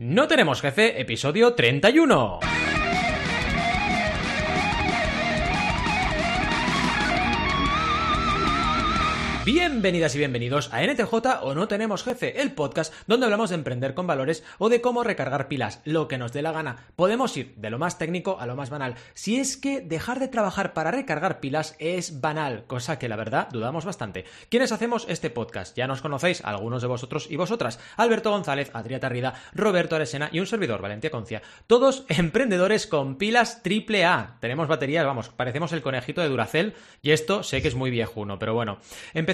No tenemos jefe, episodio 31. Bienvenidas y bienvenidos a NTJ o No Tenemos Jefe, el podcast donde hablamos de emprender con valores o de cómo recargar pilas, lo que nos dé la gana. Podemos ir de lo más técnico a lo más banal. Si es que dejar de trabajar para recargar pilas es banal, cosa que la verdad dudamos bastante. ¿Quiénes hacemos este podcast? Ya nos conocéis, algunos de vosotros y vosotras. Alberto González, Adrià Tarrida, Roberto Aresena y un servidor, Valentía Concia. Todos emprendedores con pilas triple A. Tenemos baterías, vamos, parecemos el conejito de Duracell y esto sé que es muy viejuno, pero bueno.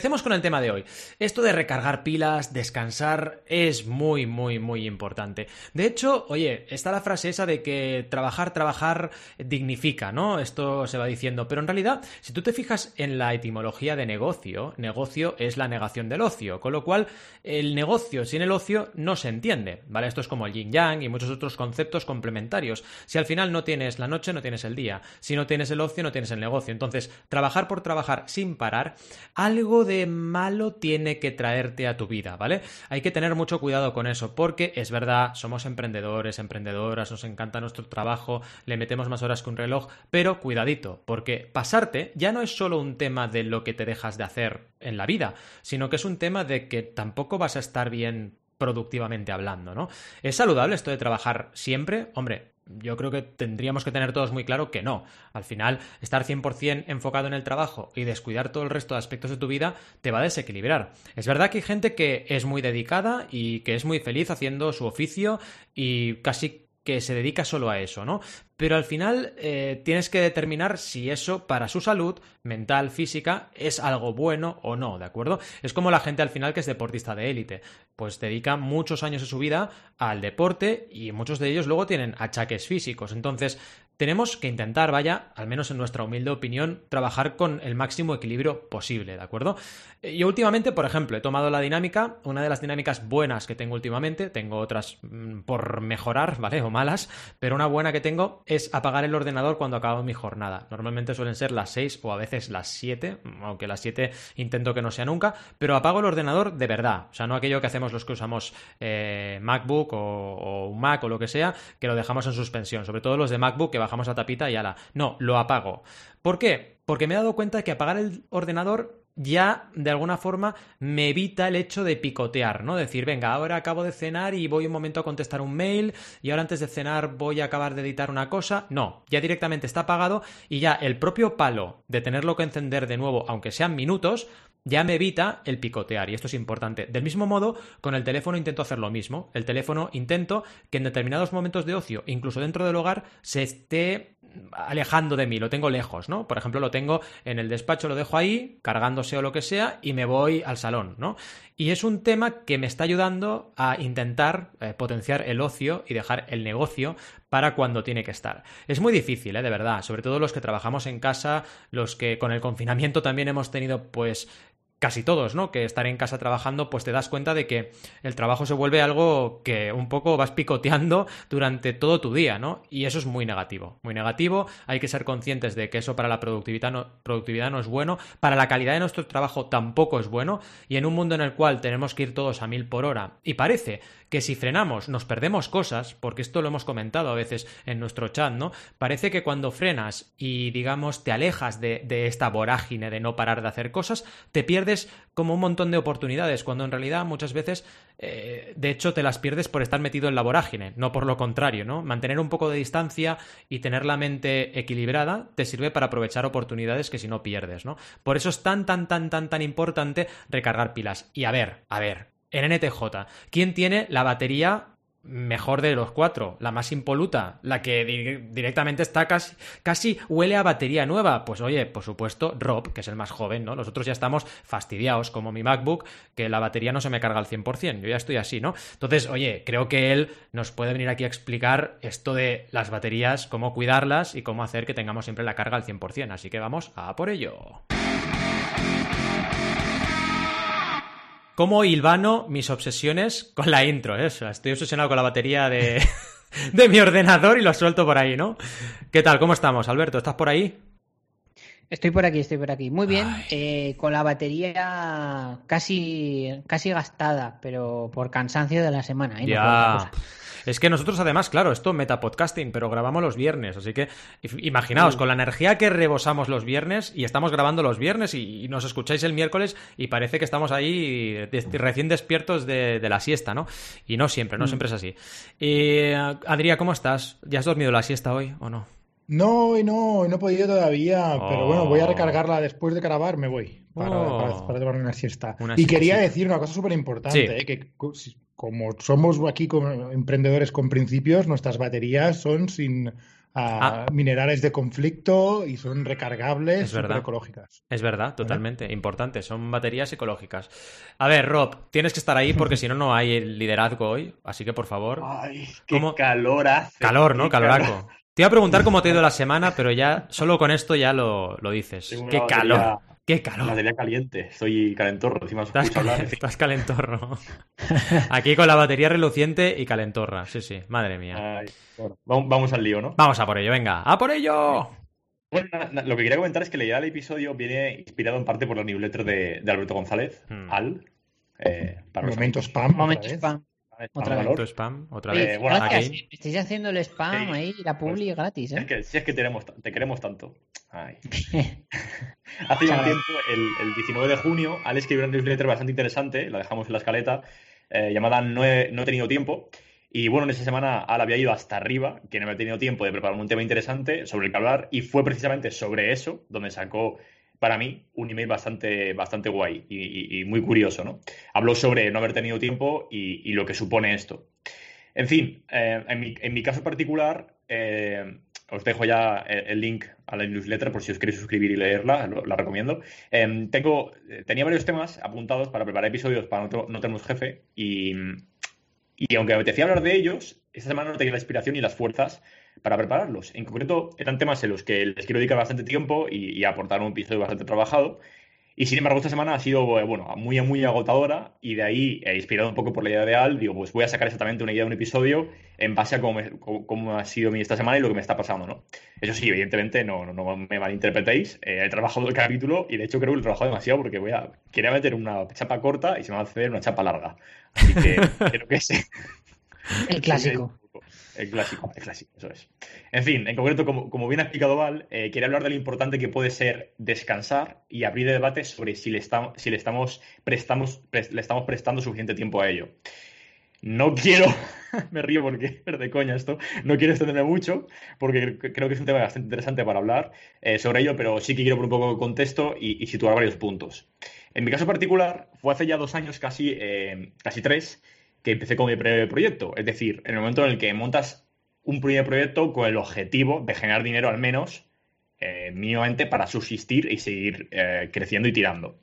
Empecemos con el tema de hoy. Esto de recargar pilas, descansar, es muy, muy, muy importante. De hecho, oye, está la frase esa de que trabajar, trabajar dignifica, ¿no? Esto se va diciendo, pero en realidad, si tú te fijas en la etimología de negocio, negocio es la negación del ocio, con lo cual el negocio sin el ocio no se entiende, ¿vale? Esto es como el yin yang y muchos otros conceptos complementarios. Si al final no tienes la noche, no tienes el día. Si no tienes el ocio, no tienes el negocio. Entonces, trabajar por trabajar sin parar, algo de malo tiene que traerte a tu vida, ¿vale? Hay que tener mucho cuidado con eso, porque es verdad, somos emprendedores, emprendedoras, nos encanta nuestro trabajo, le metemos más horas que un reloj, pero cuidadito, porque pasarte ya no es solo un tema de lo que te dejas de hacer en la vida, sino que es un tema de que tampoco vas a estar bien productivamente hablando, ¿no? ¿Es saludable esto de trabajar siempre? Hombre, yo creo que tendríamos que tener todos muy claro que no. Al final, estar 100% enfocado en el trabajo y descuidar todo el resto de aspectos de tu vida te va a desequilibrar. Es verdad que hay gente que es muy dedicada y que es muy feliz haciendo su oficio y casi que se dedica solo a eso, ¿no? Pero al final eh, tienes que determinar si eso para su salud mental, física, es algo bueno o no, ¿de acuerdo? Es como la gente al final que es deportista de élite, pues dedica muchos años de su vida al deporte y muchos de ellos luego tienen achaques físicos. Entonces, tenemos que intentar, vaya, al menos en nuestra humilde opinión, trabajar con el máximo equilibrio posible, ¿de acuerdo? Eh, yo últimamente, por ejemplo, he tomado la dinámica, una de las dinámicas buenas que tengo últimamente, tengo otras mm, por mejorar, ¿vale? O malas, pero una buena que tengo es apagar el ordenador cuando acabo mi jornada. Normalmente suelen ser las 6 o a veces las 7, aunque las 7 intento que no sea nunca, pero apago el ordenador de verdad, o sea, no aquello que hacemos los que usamos eh, MacBook o, o, Mac o lo que sea, que lo dejamos en suspensión, sobre todo los de MacBook que bajamos la tapita y ala. No, lo apago. ¿Por qué? Porque me he dado cuenta de que apagar el ordenador ya de alguna forma me evita el hecho de picotear, ¿no? Decir, venga, ahora acabo de cenar y voy un momento a contestar un mail y ahora antes de cenar voy a acabar de editar una cosa. No, ya directamente está apagado y ya el propio palo de tenerlo que encender de nuevo, aunque sean minutos, ya me evita el picotear y esto es importante. Del mismo modo, con el teléfono intento hacer lo mismo. El teléfono intento que en determinados momentos de ocio, incluso dentro del hogar, se esté alejando de mí, lo tengo lejos, ¿no? Por ejemplo, lo tengo en el despacho, lo dejo ahí, cargándose o lo que sea, y me voy al salón, ¿no? Y es un tema que me está ayudando a intentar eh, potenciar el ocio y dejar el negocio para cuando tiene que estar. Es muy difícil, ¿eh? de verdad, sobre todo los que trabajamos en casa, los que con el confinamiento también hemos tenido pues casi todos, ¿no? Que estar en casa trabajando, pues te das cuenta de que el trabajo se vuelve algo que un poco vas picoteando durante todo tu día, ¿no? Y eso es muy negativo, muy negativo. Hay que ser conscientes de que eso para la productividad no, productividad no es bueno, para la calidad de nuestro trabajo tampoco es bueno, y en un mundo en el cual tenemos que ir todos a mil por hora, y parece que si frenamos nos perdemos cosas, porque esto lo hemos comentado a veces en nuestro chat, ¿no? Parece que cuando frenas y digamos te alejas de, de esta vorágine de no parar de hacer cosas, te pierdes como un montón de oportunidades, cuando en realidad muchas veces, eh, de hecho, te las pierdes por estar metido en la vorágine, no por lo contrario, ¿no? Mantener un poco de distancia y tener la mente equilibrada te sirve para aprovechar oportunidades que si no pierdes, ¿no? Por eso es tan, tan, tan, tan, tan importante recargar pilas. Y a ver, a ver, en NTJ. ¿Quién tiene la batería mejor de los cuatro, la más impoluta, la que directamente está casi, casi huele a batería nueva. Pues oye, por supuesto, Rob, que es el más joven, ¿no? Nosotros ya estamos fastidiados, como mi MacBook, que la batería no se me carga al 100%, yo ya estoy así, ¿no? Entonces, oye, creo que él nos puede venir aquí a explicar esto de las baterías, cómo cuidarlas y cómo hacer que tengamos siempre la carga al 100%, así que vamos a por ello. Cómo hilvano mis obsesiones con la intro, ¿eh? estoy obsesionado con la batería de, de mi ordenador y lo suelto por ahí, ¿no? ¿Qué tal? ¿Cómo estamos, Alberto? ¿Estás por ahí? Estoy por aquí, estoy por aquí. Muy bien, eh, con la batería casi, casi gastada, pero por cansancio de la semana. ¿eh? Ya. Es que nosotros, además, claro, esto metapodcasting, pero grabamos los viernes. Así que imaginaos, con la energía que rebosamos los viernes y estamos grabando los viernes y, nos escucháis el miércoles y parece que estamos ahí recién despiertos de, la siesta, ¿no? Y no siempre, no mm. siempre es así. Y, Adrián, ¿cómo estás? ¿Ya has dormido la siesta hoy o no? No, no, no he podido todavía, pero bueno, voy a oh. recargarla después de grabar, me voy para, oh. para, tomar una siesta. y quería decir una cosa súper importante, eh, que como somos aquí como emprendedores con principios, nuestras baterías son sin ah, ah. minerales de conflicto y son recargables, es ecológicas. Es verdad, totalmente, importante, son baterías ecológicas. A ver, Rob, tienes que estar ahí porque si no, no hay el liderazgo hoy, así que por favor... Ay, qué calor hace. Calor, ¿no? Caloraco. Te iba a preguntar cómo te ha ido la semana, pero ya solo con esto ya lo, lo dices. Qué calor. Qué calor. Batería caliente. Estoy calentorro. Encima estás, hablar, estás calentorro. Aquí con la batería reluciente y calentorra. Sí, sí. Madre mía. vamos al lío, ¿no? Vamos a por ello. Venga. ¡A por ello! Bueno, lo que quería comentar es que la idea del episodio viene inspirado en parte por la newsletter de, Alberto González, hmm. Al. Eh, para Momento spam. Momento spam. Otra vez. spam, otra vez. bueno. Estáis haciendo el spam ahí, la publi pues, gratis, ¿eh? Es que, si es que tenemos, te queremos tanto. Ay. Hace ya un tiempo, el, 19 de junio, Al escribió una newsletter bastante interesante, la dejamos en la escaleta, eh, llamada no he, no he, tenido tiempo. Y bueno, en esa semana Al había ido hasta arriba, que no había tenido tiempo de preparar un tema interesante sobre el que hablar, y fue precisamente sobre eso donde sacó para mí, un email bastante, bastante guay y, muy curioso, ¿no? Habló sobre no haber tenido tiempo y, lo que supone esto. En fin, eh, en, mi, caso particular, eh, os dejo ya el, link a la newsletter por si os queréis suscribir y leerla, la recomiendo. Em, tengo, tenía varios temas apuntados para preparar episodios para No, no Tenemos Jefe y, y aunque me apetecía hablar de ellos, esta semana no tenía la inspiración y las fuerzas para prepararlos. En concreto, eran temas en los que les quiero dedicar bastante tiempo y, aportar un episodio bastante trabajado. Y sin embargo, esta semana ha sido, eh, bueno, muy, muy agotadora y de ahí, he inspirado un poco por la idea de Al, digo, pues voy a sacar exactamente una idea de un episodio en base a cómo, ha sido mi esta semana y lo que me está pasando, ¿no? Eso sí, evidentemente, no, no, me malinterpretéis, eh, he trabajado el capítulo y de hecho creo que lo he trabajado demasiado porque voy a, quería meter una chapa corta y se me va a hacer una chapa larga. Así que creo que sí. El clásico. El clásico, el clásico, eso es. En fin, en concreto, como, bien ha explicado Val, eh, quería hablar de lo importante que puede ser descansar y abrir el debate sobre si le, estamos, si le, estamos, le estamos prestando suficiente tiempo a ello. No quiero, me río porque es de coña esto, no quiero extenderme mucho porque creo que es un tema bastante interesante para hablar eh, sobre ello, pero sí que quiero por un poco de contexto y, situar varios puntos. En mi caso particular, fue hace ya dos años, casi, eh, casi tres, que empecé con mi primer proyecto. Es decir, en el momento en el que montas un primer proyecto con el objetivo de generar dinero al menos eh, mínimamente para subsistir y seguir eh, creciendo y tirando.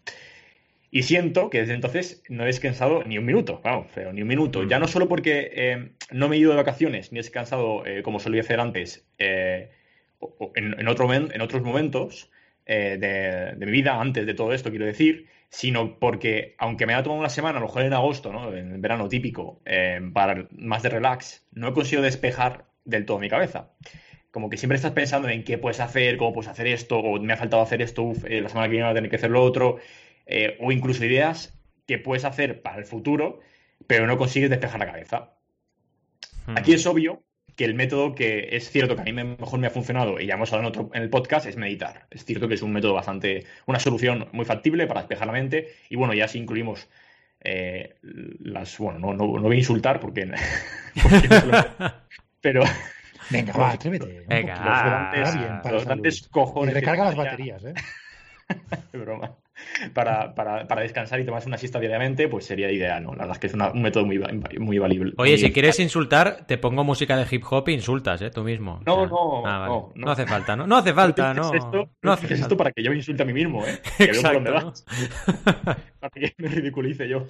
Y siento que desde entonces no he descansado ni un minuto, vamos, pero ni un minuto. Mm. Ya no solo porque eh, no me he ido de vacaciones ni he descansado como solía hacer antes en, otro, en, otros momentos de, de mi vida, antes de todo esto, quiero decir, sino porque, aunque me haya tomado una semana, a lo mejor en agosto, ¿no? en verano típico, eh, para más de relax, no he conseguido despejar del todo mi cabeza. Como que siempre estás pensando en qué puedes hacer, cómo puedes hacer esto, o me ha faltado hacer esto, eh, la semana que viene voy a tener que hacer lo otro, eh, o incluso ideas que puedes hacer para el futuro, pero no consigues despejar la cabeza. Hmm. Aquí es obvio que el método que es cierto que a mí mejor me ha funcionado, y ya hemos hablado en, otro, en el podcast, es meditar. Es cierto que es un método bastante, una solución muy factible para despejar la mente, y bueno, ya si incluimos eh, las, bueno, no, no, voy a insultar porque, pero... Venga, va, atrévete. Venga, los grandes, cojones. Y recarga las baterías, ¿eh? broma. Para, para, para, descansar y tomarse una siesta diariamente, pues sería ideal, ¿no? La verdad es que es un método muy, muy valible. Oye, si quieres insultar, te pongo música de hip hop e insultas, ¿eh? Tú mismo. No, no, ah, no, no, hace falta, ¿no? No hace falta, ¿no? esto, no hace esto para que yo me insulte a mí mismo, ¿eh? Que Exacto, dónde vas. para que me ridiculice yo.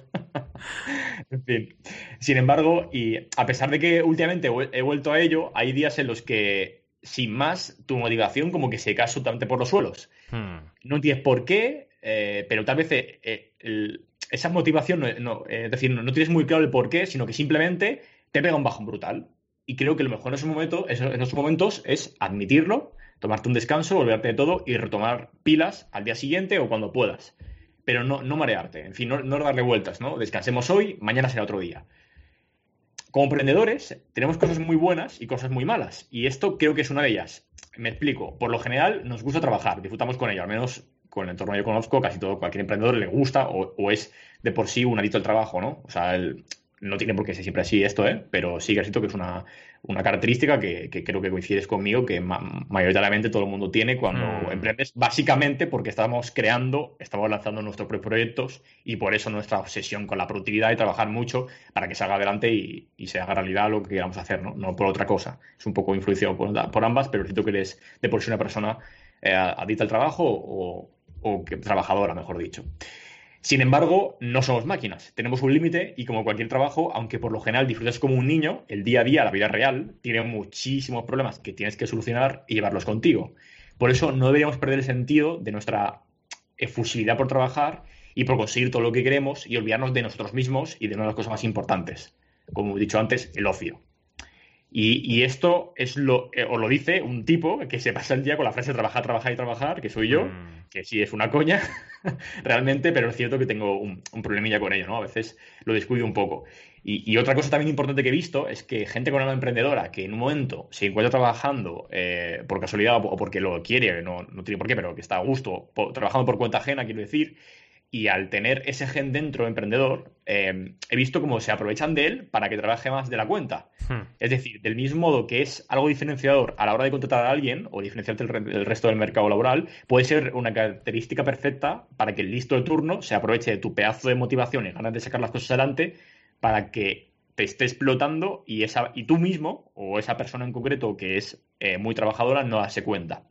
en fin. Sin embargo, y a pesar de que últimamente he vuelto a ello, hay días en los que sin más, tu motivación como que se cae absolutamente por los suelos. Hmm. No entiendes por qué, eh, pero tal vez eh, eh, esa motivación, no, es decir, no, tienes muy claro el por qué, sino que simplemente te pega un bajón brutal. Y creo que lo mejor en esos, momentos, en esos momentos es admitirlo, tomarte un descanso, volverte de todo y retomar pilas al día siguiente o cuando puedas. Pero no, no marearte, en fin, no, no darle vueltas, ¿no? Descansemos hoy, mañana será otro día. como emprendedores tenemos cosas muy buenas y cosas muy malas. Y esto creo que es una de ellas. Me explico. Por lo general nos gusta trabajar, disfrutamos con ello, al menos con el entorno que yo conozco, casi todo cualquier emprendedor le gusta o, es de por sí un adicto al trabajo, ¿no? O sea, no tiene por qué ser siempre así esto, ¿eh? Pero sí que siento que es una, una característica que, creo que coincides conmigo, que mayoritariamente todo el mundo tiene cuando mm. emprendes, básicamente porque estamos creando, estamos lanzando nuestros proyectos y por eso nuestra obsesión con la productividad y trabajar mucho para que salga adelante y, se haga realidad lo que queramos hacer, ¿no? No por otra cosa. Es un poco influenciado por, ambas, pero siento que eres de por sí una persona eh, adicta al trabajo o, o trabajadora, mejor dicho. Sin embargo, no somos máquinas, tenemos un límite y como cualquier trabajo, aunque por lo general disfrutas como un niño, el día a día, la vida real, tiene muchísimos problemas que tienes que solucionar y llevarlos contigo. Por eso no deberíamos perder el sentido de nuestra efusividad por trabajar y por conseguir todo lo que queremos y olvidarnos de nosotros mismos y de una de las cosas más importantes, como he dicho antes, el ocio. Y, esto es lo, eh, lo dice un tipo que se pasa el día con la frase trabajar, trabajar y trabajar, que soy yo, mm. que sí es una coña, realmente, pero es cierto que tengo un, problemilla con ello, ¿no? A veces lo descuido un poco. Y, otra cosa también importante que he visto es que gente con alma emprendedora que en un momento se encuentra trabajando eh, por casualidad o porque lo quiere, no, no tiene por qué, pero que está a gusto, trabajando por cuenta ajena, quiero decir, y al tener ese gen dentro emprendedor, em, he visto cómo se aprovechan de él para que trabaje más de la cuenta. Hmm. Es decir, del mismo modo que es algo diferenciador a la hora de contratar a alguien o diferenciarte del, resto del mercado laboral, puede ser una característica perfecta para que el listo de turno se aproveche de tu pedazo de motivación y ganas de sacar las cosas adelante para que te esté explotando y, esa, y tú mismo o esa persona en concreto que es eh, muy trabajadora no hace cuenta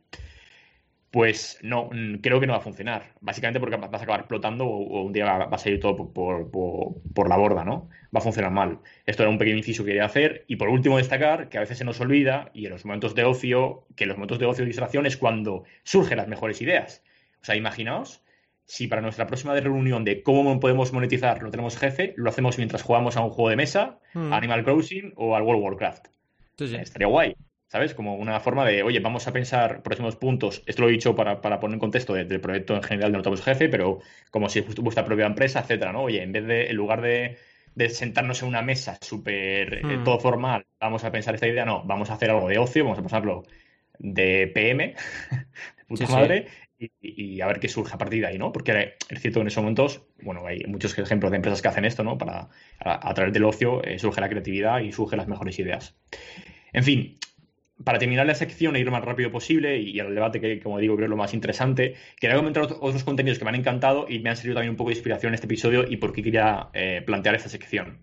pues no, mm, creo que no va a funcionar. Básicamente porque vas a acabar explotando o, un día va, a salir todo por, la borda, ¿no? Va a funcionar mal. Esto era un pequeño inciso que quería hacer. Y por último, destacar que a veces se nos olvida, y en los momentos de ocio, que en los momentos de ocio y distracción es cuando surgen las mejores ideas. O sea, imaginaos si para nuestra próxima reunión de cómo podemos monetizar no tenemos jefe, lo hacemos mientras jugamos a un juego de mesa, hmm. Animal Crossing o al World of Warcraft. Estaría guay. ¿Sabes? Como una forma de, oye, vamos a pensar próximos puntos. Esto lo he dicho para, poner en contexto del proyecto en general de Notamos Jefe, pero como si fuese vuestra propia empresa, etcétera, ¿no? Oye, en vez de, en lugar de, sentarnos en una mesa súper eh, hmm. todo formal, vamos a pensar esta idea, no, vamos a hacer algo de ocio, vamos a pasarlo de PM, de puta madre, Y, a ver qué surge a partir de ahí, ¿no? Porque es cierto que en esos momentos, bueno, hay muchos ejemplos de empresas que hacen esto, ¿no? Para, a, través del ocio eh, surge la creatividad y surgen las mejores ideas. En fin, para terminar la sección e ir lo más rápido posible y, al debate que, como digo, creo es lo más interesante, quería comentar otros contenidos que me han encantado y me han servido también un poco de inspiración en este episodio y por qué quería eh, plantear esta sección.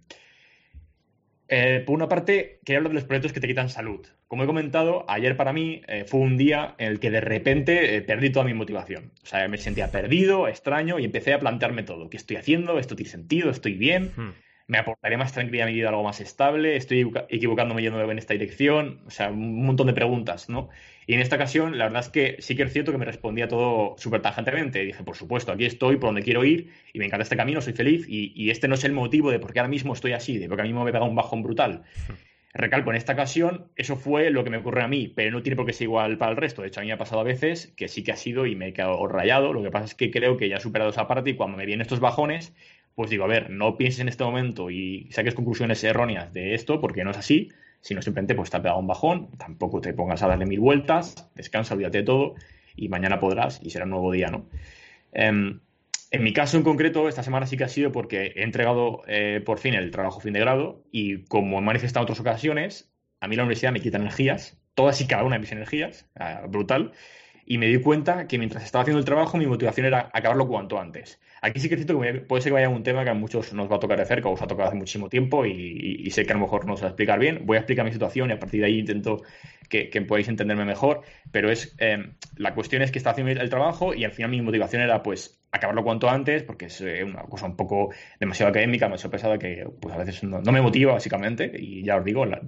Eh, por una parte, quería hablar de los proyectos que te quitan salud. Como he comentado, ayer para mí eh, fue un día en el que de repente perdí toda mi motivación. O sea, me sentía perdido, extraño y empecé a plantearme todo. ¿Qué estoy haciendo? ¿Esto tiene sentido? ¿Estoy bien? Hmm me aportaría más tranquilidad a mi vida algo más estable, estoy equivocándome yendo en esta dirección, o sea, un montón de preguntas, ¿no? Y en esta ocasión, la verdad es que sí que es cierto que me respondía todo súper tajantemente. Dije, por supuesto, aquí estoy, por donde quiero ir, y me encanta este camino, soy feliz, y, este no es el motivo de por qué ahora mismo estoy así, de por qué a mí me pega un bajón brutal. Recalco, en esta ocasión, eso fue lo que me ocurrió a mí, pero no tiene por qué ser igual para el resto. De hecho, a mí me ha pasado a veces que sí que ha sido y me he quedado rayado. Lo que pasa es que creo que ya he superado esa parte y cuando me vienen estos bajones, pues digo, a ver, no pienses en este momento y saques conclusiones erróneas de esto, porque no es así, sino simplemente pues te ha pegado un bajón, tampoco te pongas a darle mil vueltas, descansa, olvídate de todo y mañana podrás y será un nuevo día, ¿no? Em, en mi caso en concreto, esta semana sí que ha sido porque he entregado eh, por fin el trabajo fin de grado y como he manifestado en otras ocasiones, a mí la universidad me quita energías, todas y cada una de mis energías, ah, brutal, y me di cuenta que mientras estaba haciendo el trabajo mi motivación era acabarlo cuanto antes. Aquí sí que es cierto que puede ser que vaya un tema que a muchos nos va a tocar de cerca, o os ha tocado hace muchísimo tiempo y, sé que a lo mejor no os va a explicar bien. Voy a explicar mi situación y a partir de ahí intento que, podáis entenderme mejor, pero es eh, la cuestión es que estaba haciendo el trabajo y al final mi motivación era pues acabarlo cuanto antes porque es eh, una cosa un poco demasiado académica, demasiado pesada que pues a veces no, me motiva básicamente y ya os digo, la,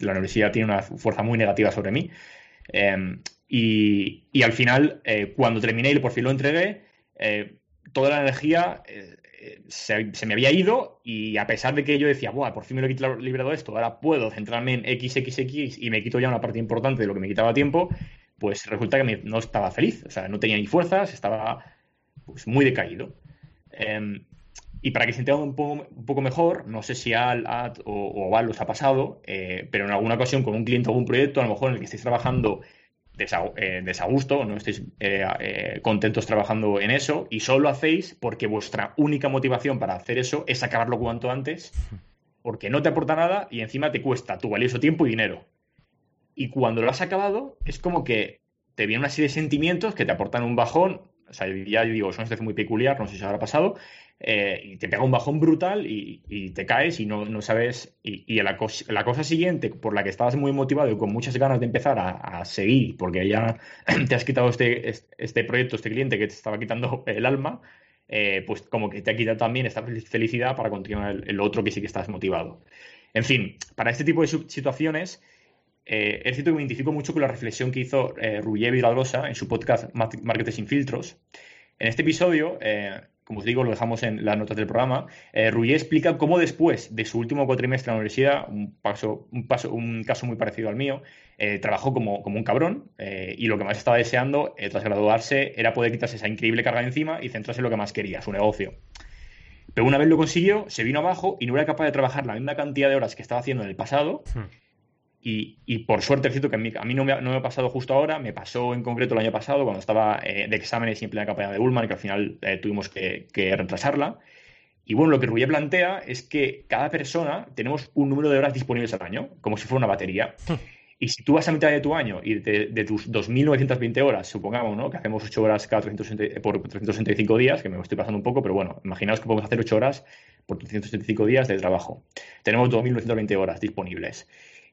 la universidad tiene una fuerza muy negativa sobre mí. Eh, y, al final, eh, cuando terminé y por fin lo entregué, eh, toda la energía eh, se, me había ido y a pesar de que yo decía, Buah, por fin me lo he librado esto, ahora puedo centrarme en XXX y me quito ya una parte importante de lo que me quitaba tiempo, pues resulta que no estaba feliz, o sea, no tenía ni fuerzas, estaba pues, muy decaído. Em, Y para que se entienda un poco, mejor, no sé si Al, o, Val os ha pasado, eh, pero en alguna ocasión con un cliente o algún proyecto, a lo mejor en el que estéis trabajando eh, desagusto, no estéis eh, contentos trabajando en eso y solo lo hacéis porque vuestra única motivación para hacer eso es acabarlo cuanto antes, porque no te aporta nada y encima te cuesta tu valioso tiempo y dinero. Y cuando lo has acabado, es como que te vienen una serie de sentimientos que te aportan un bajón. O sea, ya digo, es una situación muy peculiar, no sé si os habrá pasado, eh, y te pega un bajón brutal y, te caes y no, sabes. Y, la, cosa siguiente, por la que estabas muy motivado y con muchas ganas de empezar a, seguir, porque ya te has quitado este, este proyecto, este cliente que te estaba quitando el alma, eh, pues como que te ha quitado también esta felicidad para continuar el, otro que sí que estás motivado. En fin, para este tipo de situaciones. Eh, es cierto que me identifico mucho con la reflexión que hizo eh, Ruggier en su podcast Marketing sin filtros. En este episodio, como os digo, lo dejamos en las notas del programa, eh, explica cómo después de su último cuatrimestre en la universidad, un, paso, un, paso, un caso muy parecido al mío, eh, trabajó como, como, un cabrón eh, y lo que más estaba deseando eh, tras graduarse era poder quitarse esa increíble carga de encima y centrarse en lo que más quería, su negocio. Pero una vez lo consiguió, se vino abajo y no era capaz de trabajar la misma cantidad de horas que estaba haciendo en el pasado. Hmm. Y, por suerte, es cierto que a mí, no, me ha, pasado justo ahora, me pasó en concreto el año pasado cuando estaba eh, de exámenes y en plena campaña de Ullman, que al final eh, tuvimos que, retrasarla. Y bueno, lo que Rubí plantea es que cada persona tenemos un número de horas disponibles al año, como si fuera una batería. Y si tú vas a mitad de tu año y de, tus 2.920 horas, supongamos, ¿no? Que hacemos 8 horas cada 360, por 365 días, que me estoy pasando un poco, pero bueno, imaginaos que podemos hacer 8 horas por 365 días de trabajo. Tenemos 2.920 horas disponibles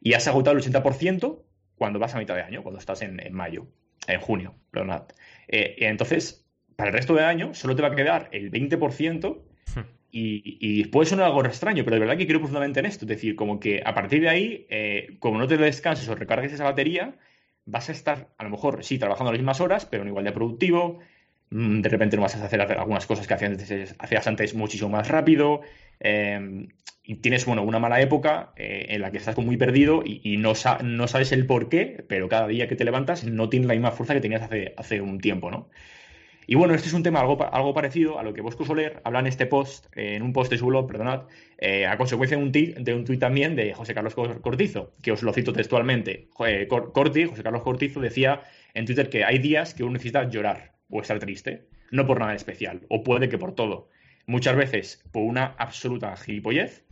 y has agotado el 80% cuando vas a mitad de año, cuando estás en, mayo, en junio, perdonad. Eh, entonces, para el resto del año solo te va a quedar el 20% y, y puede sonar algo extraño, pero de verdad que creo profundamente en esto. Es decir, como que a partir de ahí, eh, como no te descanses o recargues esa batería, vas a estar, a lo mejor, sí, trabajando las mismas horas, pero no igual de productivo. Mm, de repente no vas a hacer, algunas cosas que hacías antes, muchísimo más rápido. Eh, y tienes, bueno, una mala época eh, en la que estás muy perdido y, no, no, sabes el por qué, pero cada día que te levantas no tienes la misma fuerza que tenías hace, un tiempo, ¿no? Y bueno, este es un tema algo, algo parecido a lo que Bosco Soler habla en este post, en un post de su blog, perdonad, eh, a consecuencia de un, de un tuit también de José Carlos Cortizo, que os lo cito textualmente. Corti, José Carlos Cortizo, decía en Twitter que hay días que uno necesita llorar o estar triste, no por nada especial, o puede que por todo. Muchas veces por una absoluta gilipollez,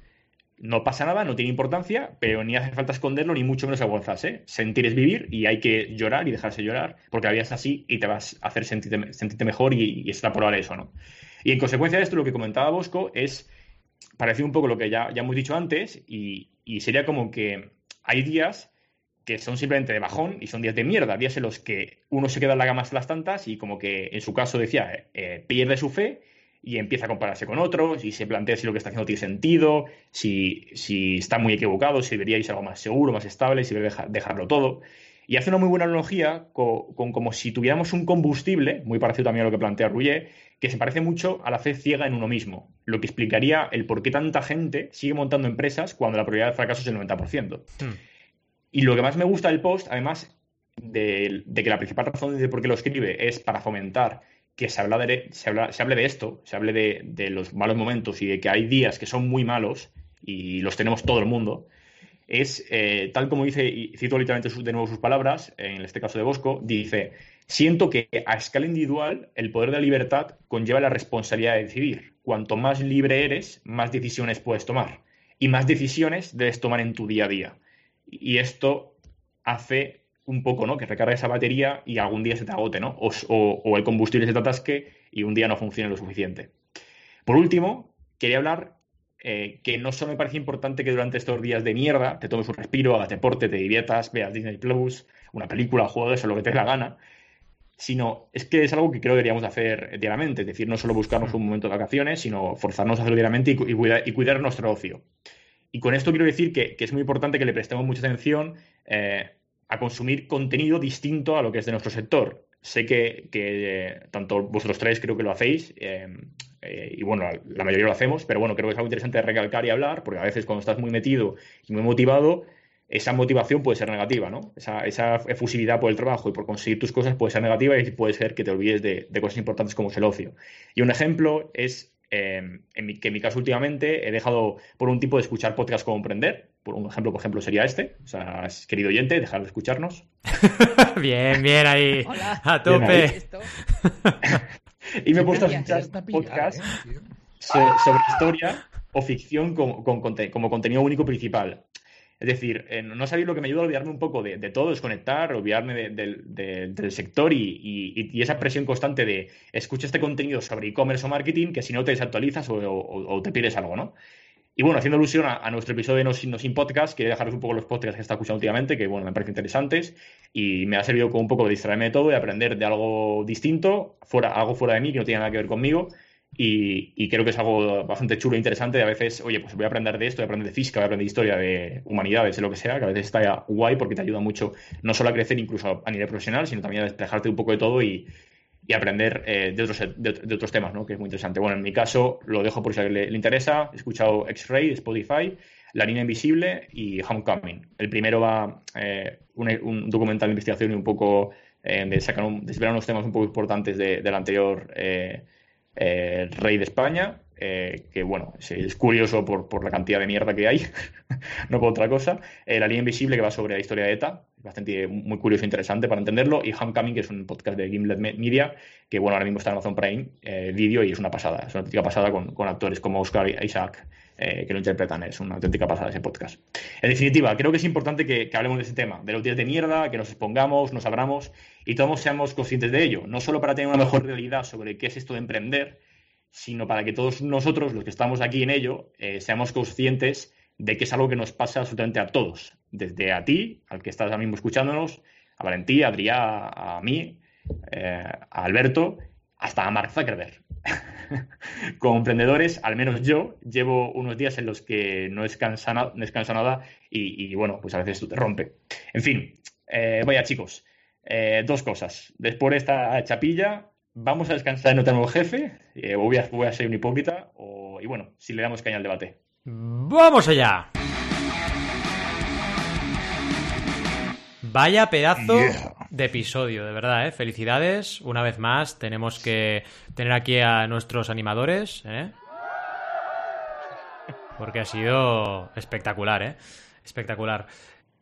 no pasa nada, no tiene importancia, pero ni hace falta esconderlo, ni mucho menos avergonzarse. Sentir es vivir y hay que llorar y dejarse llorar, porque la vida es así y te vas a hacer sentirte, mejor y, y está por eso, ¿no? Y en consecuencia de esto, lo que comentaba Bosco es parecido un poco lo que ya, ya hemos dicho antes, y, sería como que hay días que son simplemente de bajón y son días de mierda, días en los que uno se queda en la cama hasta las tantas y como que en su caso decía, eh, pierde su fe y empieza a compararse con otros y se plantea si lo que está haciendo tiene sentido, si, si está muy equivocado, si debería irse algo más seguro, más estable, si debe dejarlo todo. Y hace una muy buena analogía con, como si tuviéramos un combustible, muy parecido también a lo que plantea Rouillet, que se parece mucho a la fe ciega en uno mismo, lo que explicaría el por qué tanta gente sigue montando empresas cuando la probabilidad de fracaso es el 90%. Hmm. Y lo que más me gusta del post, además de, de, que la principal razón de por qué lo escribe es para fomentar que se, habla de, se, habla, se hable de esto, se hable de, los malos momentos y de que hay días que son muy malos y los tenemos todo el mundo, es eh, tal como dice, y cito literalmente de nuevo sus palabras, en este caso de Bosco, dice, siento que a escala individual el poder de la libertad conlleva la responsabilidad de decidir. Cuanto más libre eres, más decisiones puedes tomar y más decisiones debes tomar en tu día a día. Y esto hace un poco, ¿no? Que recargue esa batería y algún día se te agote, ¿no? O, el combustible se te atasque y un día no funcione lo suficiente. Por último, quería hablar eh, que no solo me parece importante que durante estos días de mierda te tomes un respiro, hagas deporte, te diviertas, veas Disney Plus, una película, juego de eso, lo que te dé la gana, sino es que es algo que creo que deberíamos hacer diariamente, es decir, no solo buscarnos un momento de vacaciones, sino forzarnos a hacerlo diariamente y, cuidar, nuestro ocio. Y con esto quiero decir que, es muy importante que le prestemos mucha atención eh, a consumir contenido distinto a lo que es de nuestro sector. Sé que, eh, tanto vosotros tres creo que lo hacéis, eh, eh, y bueno, la mayoría lo hacemos, pero bueno, creo que es algo interesante de recalcar y hablar, porque a veces cuando estás muy metido y muy motivado, esa motivación puede ser negativa, ¿no? Esa, efusividad por el trabajo y por conseguir tus cosas puede ser negativa y puede ser que te olvides de, cosas importantes como es el ocio. Y un ejemplo es en que en mi caso últimamente he dejado por un tipo de escuchar podcast como Emprender. Por un ejemplo, por ejemplo, sería este. O sea, querido oyente, dejar de escucharnos. bien, bien ahí. A tope. y me he puesto a escuchar podcast ¿eh? sobre historia o ficción como, como contenido único principal. Es decir, eh, no sabéis lo que me ayuda a olvidarme un poco de, todo, desconectar, olvidarme del sector y, esa presión constante de escucha este contenido sobre e-commerce o marketing que si no te desactualizas o, te pierdes algo, ¿no? Y bueno, haciendo alusión a, nuestro episodio de No Sin, no Podcast, quería dejaros un poco los podcasts que he estado escuchando últimamente, que bueno, me parecen interesantes y me ha servido como un poco de distraerme de todo y aprender de algo distinto, fuera, algo fuera de mí que no tiene nada que ver conmigo y, creo que es algo bastante chulo e interesante. A veces, oye, pues voy a aprender de esto, voy a aprender de física, voy a aprender de historia, de humanidades, de lo que sea, que a veces está guay porque te ayuda mucho no solo a crecer incluso a nivel profesional, sino también a despejarte un poco de todo y, aprender eh, de, otros, de, otros temas, ¿no? Que es muy interesante. Bueno, en mi caso, lo dejo por si a alguien le, interesa. He escuchado X-Ray, Spotify, La Línea Invisible y Homecoming. El primero va eh, un, documental de investigación y un poco eh, de sacar desvelar unos temas un poco importantes del anterior el rey de España, eh, que bueno, es, curioso por, la cantidad de mierda que hay, no por otra cosa. Eh, la línea invisible que va sobre la historia de ETA, bastante muy curioso e interesante para entenderlo. Y Homecoming, que es un podcast de Gimlet Media, que bueno, ahora mismo está en Amazon Prime eh, Video y es una pasada, es una auténtica pasada con, actores como Oscar Isaac. Que lo interpretan, es una auténtica pasada ese podcast. En definitiva, creo que es importante que, hablemos de ese tema, de la utilidad de mierda, que nos expongamos, nos abramos y todos seamos conscientes de ello, no solo para tener una mejor realidad sobre qué es esto de emprender, sino para que todos nosotros, los que estamos aquí en ello, eh, seamos conscientes de que es algo que nos pasa absolutamente a todos, desde a ti, al que estás ahora mismo escuchándonos, a Valentí, a Adrián, a, mí, eh, a Alberto, hasta a Mark Zuckerberg. Como emprendedores, al menos yo, llevo unos días en los que no descansa, no nada y, bueno, pues a veces te rompe. En fin, eh, vaya chicos, eh, dos cosas. Después de esta chapilla, vamos a descansar en no tenemos jefe, eh, voy, a, voy, a, ser un hipócrita, y bueno, si le damos caña al debate. ¡Vamos allá! Vaya pedazo de episodio, de verdad, ¿eh? Felicidades. Una vez más, tenemos que tener aquí a nuestros animadores, ¿eh? Porque ha sido espectacular, ¿eh? Espectacular.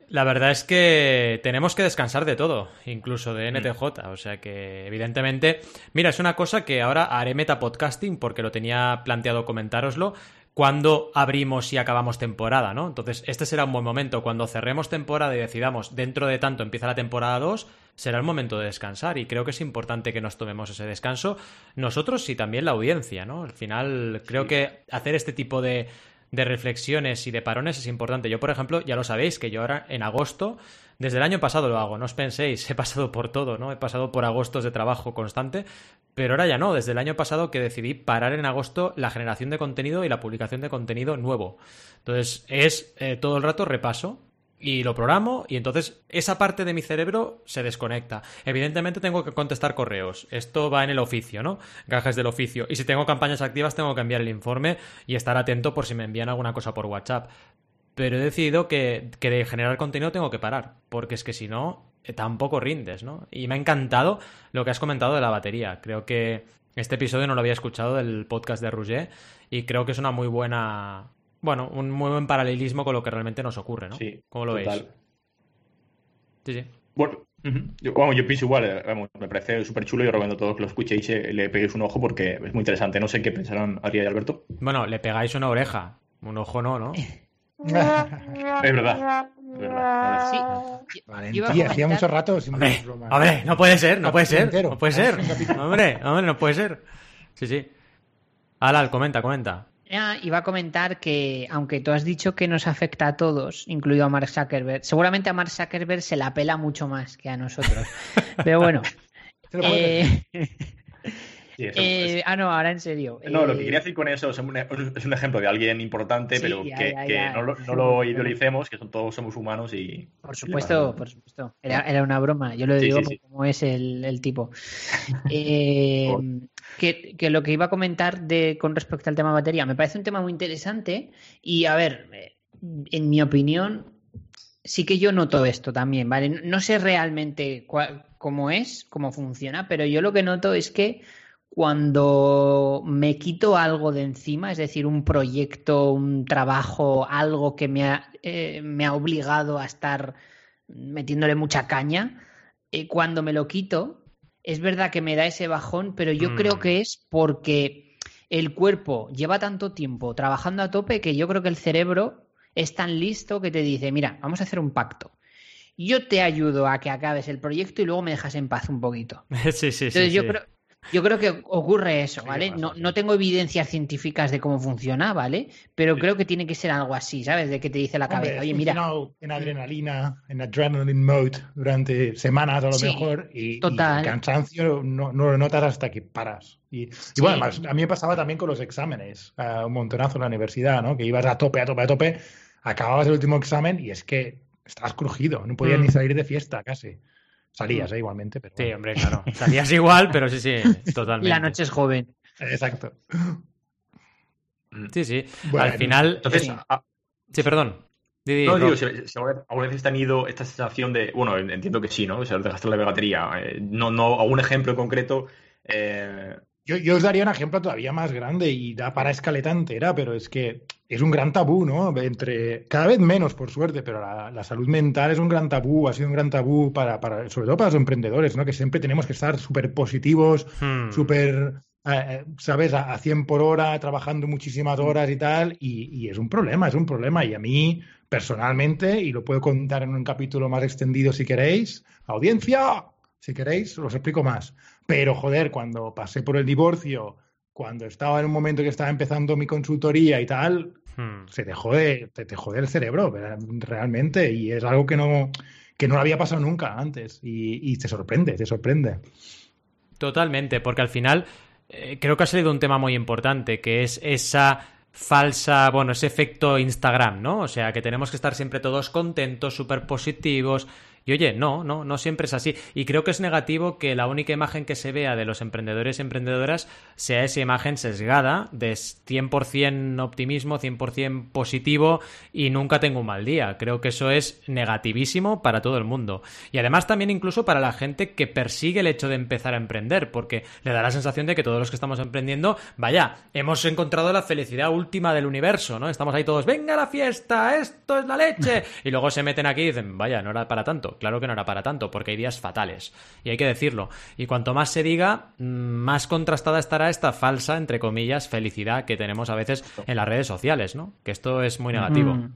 La verdad es que tenemos que descansar de todo, incluso de NTJ. O sea que, evidentemente. Mira, es una cosa que ahora haré metapodcasting porque lo tenía planteado comentároslo cuando abrimos y acabamos temporada, ¿no? Entonces, este será un buen momento. Cuando cerremos temporada y decidamos dentro de tanto empieza la temporada 2, será el momento de descansar. Y creo que es importante que nos tomemos ese descanso, nosotros y también la audiencia, ¿no? Al final, creo que hacer este tipo de de reflexiones y de parones es importante. Yo, por ejemplo, ya lo sabéis, que yo ahora en agosto, desde el año pasado lo hago, no os penséis, he pasado por todo, ¿no? He pasado por agostos de trabajo constante, pero ahora ya no, desde el año pasado que decidí parar en agosto la generación de contenido y la publicación de contenido nuevo. Entonces, es eh, todo el rato repaso, y lo programo y entonces esa parte de mi cerebro se desconecta. Evidentemente tengo que contestar correos. Esto va en el oficio, ¿no? Gajes del oficio. Y si tengo campañas activas tengo que enviar el informe y estar atento por si me envían alguna cosa por WhatsApp. Pero he decidido que, de generar contenido tengo que parar, porque es que si no, eh, tampoco rindes, ¿no? Y me ha encantado lo que has comentado de la batería. Creo que este episodio no lo había escuchado del podcast de Rouget y creo que es una muy buena bueno, un muy buen paralelismo con lo que realmente nos ocurre, ¿no? Sí. ¿Cómo lo veis? Sí, sí. Bueno, yo, yo, pienso igual, eh, me parece súper chulo y os recomiendo a todos que lo escuchéis y eh, le peguéis un ojo porque es muy interesante. No sé qué pensarán Aria y Alberto. Bueno, le pegáis una oreja. Un ojo no, ¿no? es verdad. Es verdad. Sí. hacía mucho rato sin hombre, hombre, no puede ser, no puede ser. No puede ser. hombre, hombre, no puede ser. Sí, sí. Alal, comenta, comenta iba a comentar que, aunque tú has dicho que nos afecta a todos, incluido a Mark Zuckerberg, seguramente a Mark Zuckerberg se la pela mucho más que a nosotros. Pero bueno. eh, eh, ah, no, ahora en serio. No, lo que eh, quería decir con eso es un, ejemplo de alguien importante, pero que, no, lo, no idealicemos, que todos somos humanos y. Por supuesto, por supuesto. Era, una broma, yo lo digo como es el, tipo. Eh, que, lo que iba a comentar de, con respecto al tema batería, me parece un tema muy interesante y, a ver, en mi opinión, sí que yo noto esto también, ¿vale? No sé realmente cómo es, cómo funciona, pero yo lo que noto es que cuando me quito algo de encima, es decir, un proyecto, un trabajo, algo que me ha, eh, me ha obligado a estar metiéndole mucha caña, eh, cuando me lo quito, es verdad que me da ese bajón, pero yo creo mm. que es porque el cuerpo lleva tanto tiempo trabajando a tope que yo creo que el cerebro es tan listo que te dice, mira, vamos a hacer un pacto. Yo te ayudo a que acabes el proyecto y luego me dejas en paz un poquito. Sí, sí, Entonces sí. Yo creo, yo creo que ocurre eso, ¿vale? no, no, tengo evidencias científicas de cómo funciona, ¿vale? Pero creo que tiene que ser algo así, ¿sabes? De que te dice la cabeza, oye, mira. En adrenalina, en adrenaline mode durante semanas a lo mejor y, el cansancio no, lo notas hasta que paras. Y, bueno, a mí me pasaba también con los exámenes, un montonazo en la universidad, ¿no? Que ibas a tope, a tope, a tope, acababas el último examen y es que estabas crujido, no podías ni mm. salir de fiesta casi. Salías, mm. ¿eh? igualmente. Pero sí, hombre, claro. Salías igual, pero sí, sí, totalmente. La noche es joven. Exacto. Sí, sí. Al final. Entonces, ah, sí, perdón. no, digo, si, alguna vez has tenido esta sensación de. Bueno, entiendo que sí, ¿no? O sea, dejaste la batería. Eh, no, no, algún ejemplo en concreto. Eh, yo, yo, os daría un ejemplo todavía más grande y da para escaleta entera, pero es que es un gran tabú, ¿no? Entre, cada vez menos, por suerte, pero la, salud mental es un gran tabú, ha sido un gran tabú para, para sobre todo para los emprendedores, ¿no? Que siempre tenemos que estar súper positivos, hmm. súper, eh, eh, ¿sabes? A, 100 por hora, trabajando muchísimas hmm. horas y tal, y, y, es un problema, es un problema. Y a mí, personalmente, y lo puedo contar en un capítulo más extendido si queréis, audiencia, si queréis, os explico más. Pero, joder, cuando pasé por el divorcio, cuando estaba en un momento que estaba empezando mi consultoría y tal, hmm. se te jode, te, te jode el cerebro, realmente. Y es algo que no, que no había pasado nunca antes. Y, te sorprende, te sorprende. Totalmente, porque al final eh, creo que ha salido un tema muy importante, que es esa falsa, bueno, ese efecto Instagram, ¿no? O sea, que tenemos que estar siempre todos contentos, súper positivos, y oye, no, no, no siempre es así. Y creo que es negativo que la única imagen que se vea de los emprendedores y emprendedoras sea esa imagen sesgada de 100% optimismo, 100% positivo y nunca tengo un mal día. Creo que eso es negativísimo para todo el mundo. Y además también incluso para la gente que persigue el hecho de empezar a emprender, porque le da la sensación de que todos los que estamos emprendiendo, vaya, hemos encontrado la felicidad última del universo, ¿no? Estamos ahí todos, venga la fiesta, esto es la leche. Y luego se meten aquí y dicen, vaya, no era para tanto claro que no era para tanto, porque hay días fatales. Y hay que decirlo. Y cuanto más se diga, mm, más contrastada estará esta falsa, entre comillas, felicidad que tenemos a veces en las redes sociales, ¿no? Que esto es muy negativo.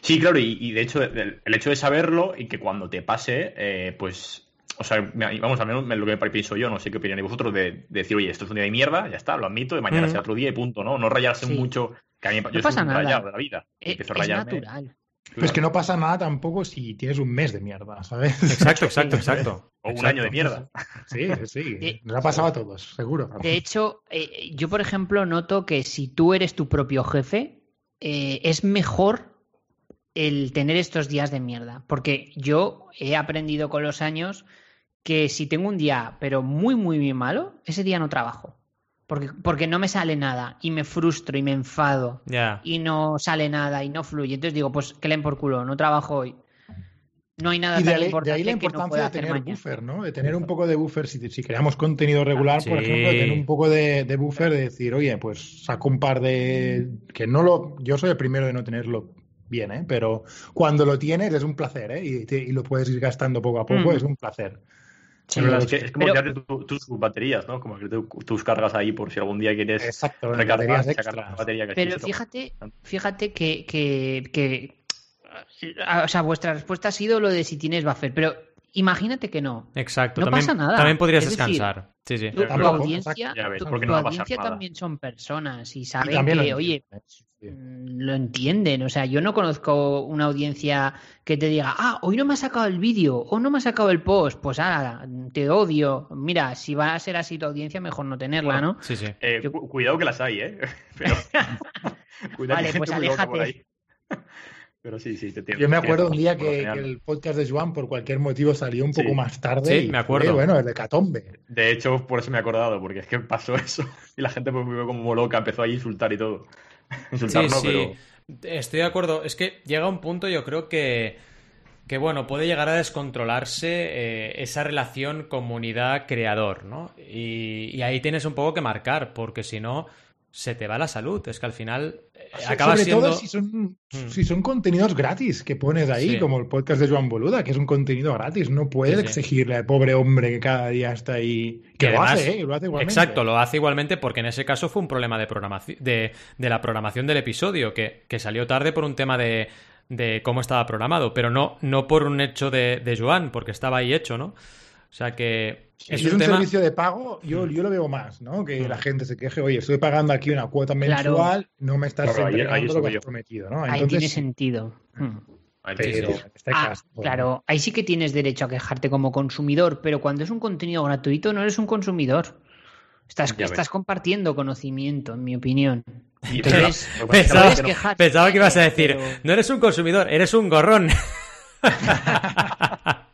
Sí, claro, y, de hecho, el, hecho de saberlo y que cuando te pase, eh, pues o sea, vamos, al menos lo que pienso yo, no sé qué opináis vosotros, de, decir, oye, esto es un día de mierda, ya está, lo admito, de mañana sea otro día y punto, ¿no? No rayarse mucho, que a mí no yo pasa nada. de la vida. Es, es natural. Pues que no pasa nada tampoco si tienes un mes de mierda, ¿sabes? Exacto, exacto, exacto. O un año de mierda. Sí, sí. Nos ha pasado a todos, seguro. De hecho, eh, yo, por ejemplo, noto que si tú eres tu propio jefe, eh, es mejor el tener estos días de mierda. Porque yo he aprendido con los años que si tengo un día, pero muy, muy, muy malo, ese día no trabajo. Porque, porque no me sale nada y me frustro y me enfado y no sale nada y no fluye. Entonces digo, pues que leen por culo, no trabajo hoy. No hay nada y de, tan importante de ahí la importancia de tener buffer, ¿no? De tener un poco de buffer, si, si creamos contenido regular, por ejemplo, de tener un poco de, buffer, de decir, oye, pues saco un par de... que no lo... Yo soy el primero de no tenerlo bien, ¿eh? Pero cuando lo tienes es un placer, ¿eh? Y, lo puedes ir gastando poco a poco, mm. es un placer es, como pero... tus baterías, ¿no? Como que tus cargas ahí por si algún día quieres Exacto, recargar, batería que Pero fíjate, fíjate que, que, que, o sea, vuestra respuesta ha sido lo de si tienes buffer, pero imagínate que no. Exacto. No pasa nada. También podrías descansar. sí, sí. Tu, audiencia, audiencia también son personas y saben que, oye, Mm, lo entienden. O sea, yo no conozco una audiencia que te diga, ah, hoy no me ha sacado el vídeo o no me ha sacado el post. Pues ahora, te odio. Mira, si va a ser así tu audiencia, mejor no tenerla, ¿no? Sí, sí. Eh, cuidado que las hay, ¿eh? Pero... vale, pues aléjate. Pero sí, sí, te entiendo. Yo me acuerdo un día que, el podcast de Joan, por cualquier motivo, salió un poco más tarde. Sí, me acuerdo. bueno, el de Catombe. De hecho, por eso me he acordado, porque es que pasó eso. Y la gente pues, me vio como loca, empezó a insultar y todo. sí, sí. Estoy de acuerdo. Es que llega un punto, yo creo que que bueno, puede llegar a descontrolarse eh, esa relación comunidad-creador, ¿no? Y, ahí tienes un poco que marcar, porque si no, se te va la salud. Es que al final eh, acaba Sobre todo si son, mm. si son contenidos gratis que pones ahí, como el podcast de Joan Boluda, que es un contenido gratis. No puedes exigirle al pobre hombre que cada día está ahí. Que, lo hace, ¿eh? Lo hace igualmente. Exacto, lo hace igualmente porque en ese caso fue un problema de, programación, de, de la programación del episodio, que, que salió tarde por un tema de de cómo estaba programado, pero no, no por un hecho de, de Joan, porque estaba ahí hecho, ¿no? O sea que. es si es un, servicio de pago, yo, mm. yo lo veo más, ¿no? Que mm. la gente se queje, oye, estoy pagando aquí una cuota mensual, no me estás claro, lo que has prometido, ¿no? ahí tiene sentido. Mm. Este ah, claro, ahí sí que tienes derecho a quejarte como consumidor, pero cuando es un contenido gratuito no eres un consumidor. Estás, estás compartiendo conocimiento, en mi opinión. Entonces, pensaba, que ibas a decir, no eres un consumidor, eres un gorrón.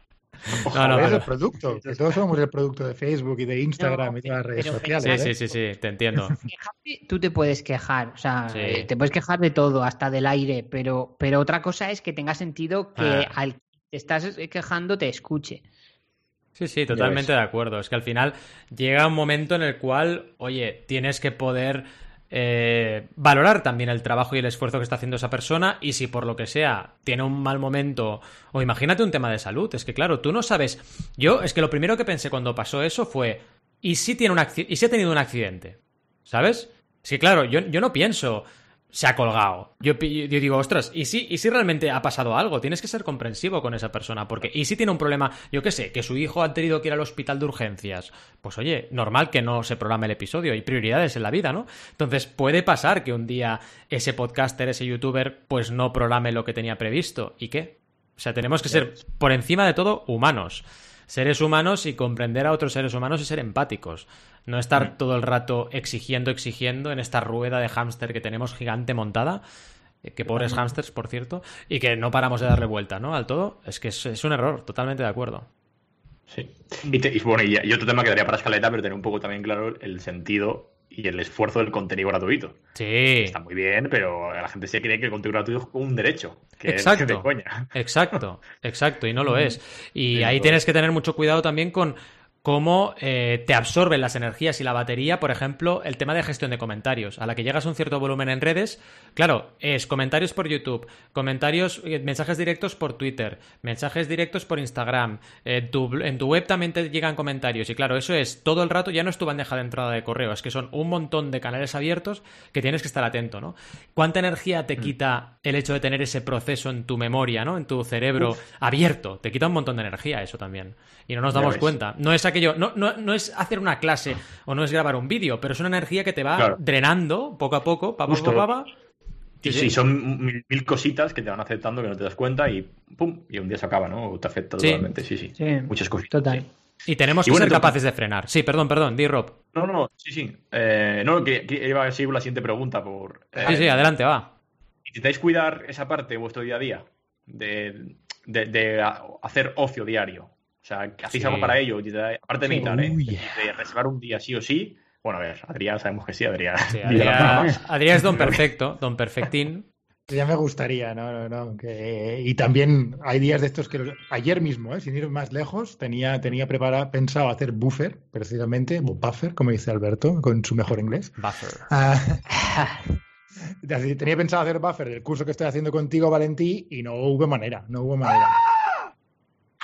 no, no, el producto. todos somos el producto de Facebook y de Instagram y de las redes sociales. Sí, ¿eh? sí, sí, sí, te entiendo. Tú te puedes quejar, o sea, eh, te puedes quejar de todo, hasta del aire, pero, pero otra cosa es que tenga sentido que ah. al que te estás quejando te escuche. Sí, sí, totalmente de acuerdo. Es que al final llega un momento en el cual, oye, tienes que poder eh, valorar también el trabajo y el esfuerzo que está haciendo esa persona y si por lo que sea tiene un mal momento o imagínate un tema de salud, es que claro, tú no sabes. Yo es que lo primero que pensé cuando pasó eso fue ¿y si tiene un y si ha tenido un accidente? ¿Sabes? Es que claro, yo, yo no pienso se ha colgado. Yo, digo, ostras, ¿y si, ¿y si realmente ha pasado algo? Tienes que ser comprensivo con esa persona, porque ¿y si tiene un problema, yo qué sé, que su hijo ha tenido que ir al hospital de urgencias? Pues oye, normal que no se programe el episodio, hay prioridades en la vida, ¿no? Entonces puede pasar que un día ese podcaster, ese youtuber, pues no programe lo que tenía previsto. ¿Y qué? O sea, tenemos que ser, por encima de todo, humanos seres humanos y comprender a otros seres humanos y ser empáticos. No estar todo el rato exigiendo, exigiendo en esta rueda de hámster que tenemos gigante montada. Eh, que pobres hámsters, por cierto, y que no paramos de darle vuelta, ¿no? Al todo. Es que es, un error, totalmente de acuerdo. Sí. Y, bueno, y, otro tema que daría para escaleta, pero tener un poco también claro el sentido y el esfuerzo del contenido gratuito. Sí. Está muy bien, pero la gente se cree que el contenido gratuito es un derecho. Que exacto. Es coña. Exacto, exacto, y no lo es. Y ahí tienes que tener mucho cuidado también con cómo eh, te absorben las energías y la batería, por ejemplo, el tema de gestión de comentarios. A la que llegas a un cierto volumen en redes, claro, es comentarios por YouTube, comentarios, eh, mensajes directos por Twitter, mensajes directos por Instagram, en tu, en tu web también te llegan comentarios. Y claro, eso es todo el rato, ya no es tu bandeja de entrada de correo, es que son un montón de canales abiertos que tienes que estar atento, ¿no? ¿Cuánta energía te mm. quita el hecho de tener ese proceso en tu memoria, ¿no? En tu cerebro abierto. Te quita un montón de energía eso también. Y no nos damos cuenta. No es aquello, no, no, no, es hacer una clase o no es grabar un vídeo, pero es una energía que te va drenando poco a poco, pa, pa, Sí, son mil, cositas que te van aceptando que no te das cuenta y pum, y un día se acaba, ¿no? te afecta totalmente, sí, sí. Muchas cositas. Total. Y tenemos que ser capaces de frenar. Sí, perdón, perdón, di Rob. No, no, sí, sí. Eh, no, que, iba a seguir la siguiente pregunta por. sí, sí, adelante, va. ¿Intentáis cuidar esa parte de vuestro día a día? De, de hacer ocio diario. O sea, que hacéis algo para ello, aparte de meditar, ¿eh? de reservar un día sí o sí. Bueno, a ver, Adrián, sabemos que sí, Adrián. Adrián, es don perfecto, don perfectín. Ya me gustaría, ¿no? no, no y también hay días de estos que ayer mismo, ¿eh? sin ir más lejos, tenía, tenía preparado, pensado hacer buffer, precisamente, buffer, como dice Alberto, con su mejor inglés. Buffer. Ah, tenía pensado hacer buffer del curso que estoy haciendo contigo, Valentí, y no hubo manera, no hubo manera.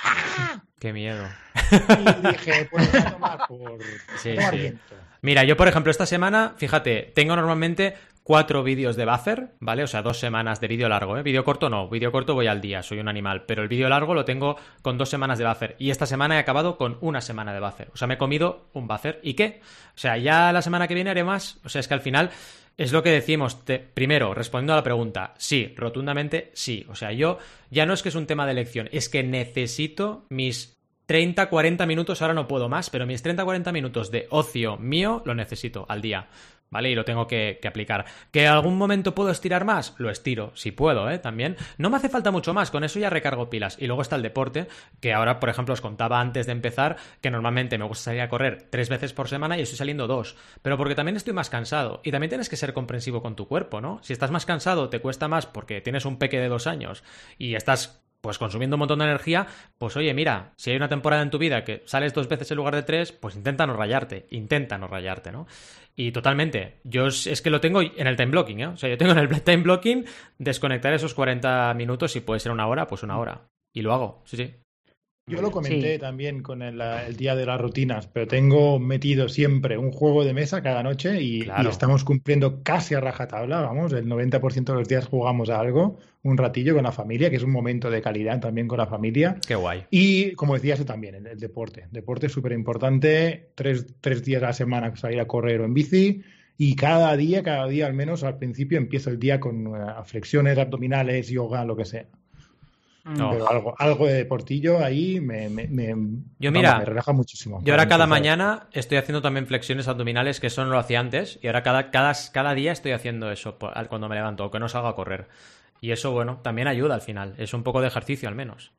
Qué miedo. Y dije, pues voy a tomar por sí, sí. Mira, yo por ejemplo esta semana, fíjate, tengo normalmente cuatro vídeos de buffer, ¿vale? O sea, dos semanas de vídeo largo, ¿eh? Vídeo corto no, vídeo corto voy al día, soy un animal, pero el vídeo largo lo tengo con dos semanas de buffer. Y esta semana he acabado con una semana de buffer. O sea, me he comido un buffer. ¿Y qué? O sea, ya la semana que viene haré más. O sea, es que al final es lo que decimos. primero, respondiendo a la pregunta, sí, rotundamente sí. O sea, yo ya no es que es un tema de elección, es que necesito mis 30, 40 minutos, ahora no puedo más, pero mis 30, 40 minutos de ocio mío lo necesito al día. ¿Vale? Y lo tengo que, aplicar. ¿Que algún momento puedo estirar más? Lo estiro, si puedo, ¿eh? También. No me hace falta mucho más, con eso ya recargo pilas. Y luego está el deporte, que ahora, por ejemplo, os contaba antes de empezar que normalmente me gusta salir a correr tres veces por semana y estoy saliendo dos. Pero porque también estoy más cansado. Y también tienes que ser comprensivo con tu cuerpo, ¿no? Si estás más cansado, te cuesta más porque tienes un peque de dos años y estás pues consumiendo un montón de energía, pues oye, mira, si hay una temporada en tu vida que sales dos veces en lugar de tres, pues intenta no rayarte, intenta no rayarte, ¿no? Y totalmente, yo es que lo tengo en el time blocking, ¿eh? O sea, yo tengo en el time blocking desconectar esos 40 minutos, si puede ser una hora, pues una hora. Y lo hago, sí, sí. Yo lo comenté también con el, día de las rutinas, pero tengo metido siempre un juego de mesa cada noche y, estamos cumpliendo casi a rajatabla, vamos, el 90% de los días jugamos a algo, un ratillo con la familia, que es un momento de calidad también con la familia. Qué guay. Y como decías tú también, el, deporte. Deporte es súper importante, tres, tres días a la semana salir a correr o en bici. Y cada día, cada día al menos al principio empiezo el día con eh, flexiones abdominales, yoga, lo que sea. Pero algo, algo de deportillo ahí me, me, yo mira, me relaja muchísimo. Yo ahora cada mañana estoy haciendo también flexiones abdominales, que eso no lo hacía antes, y ahora cada, cada, cada día estoy haciendo eso cuando me levanto, o que no salga a correr. Y eso, bueno, también ayuda al final. Es un poco de ejercicio al menos.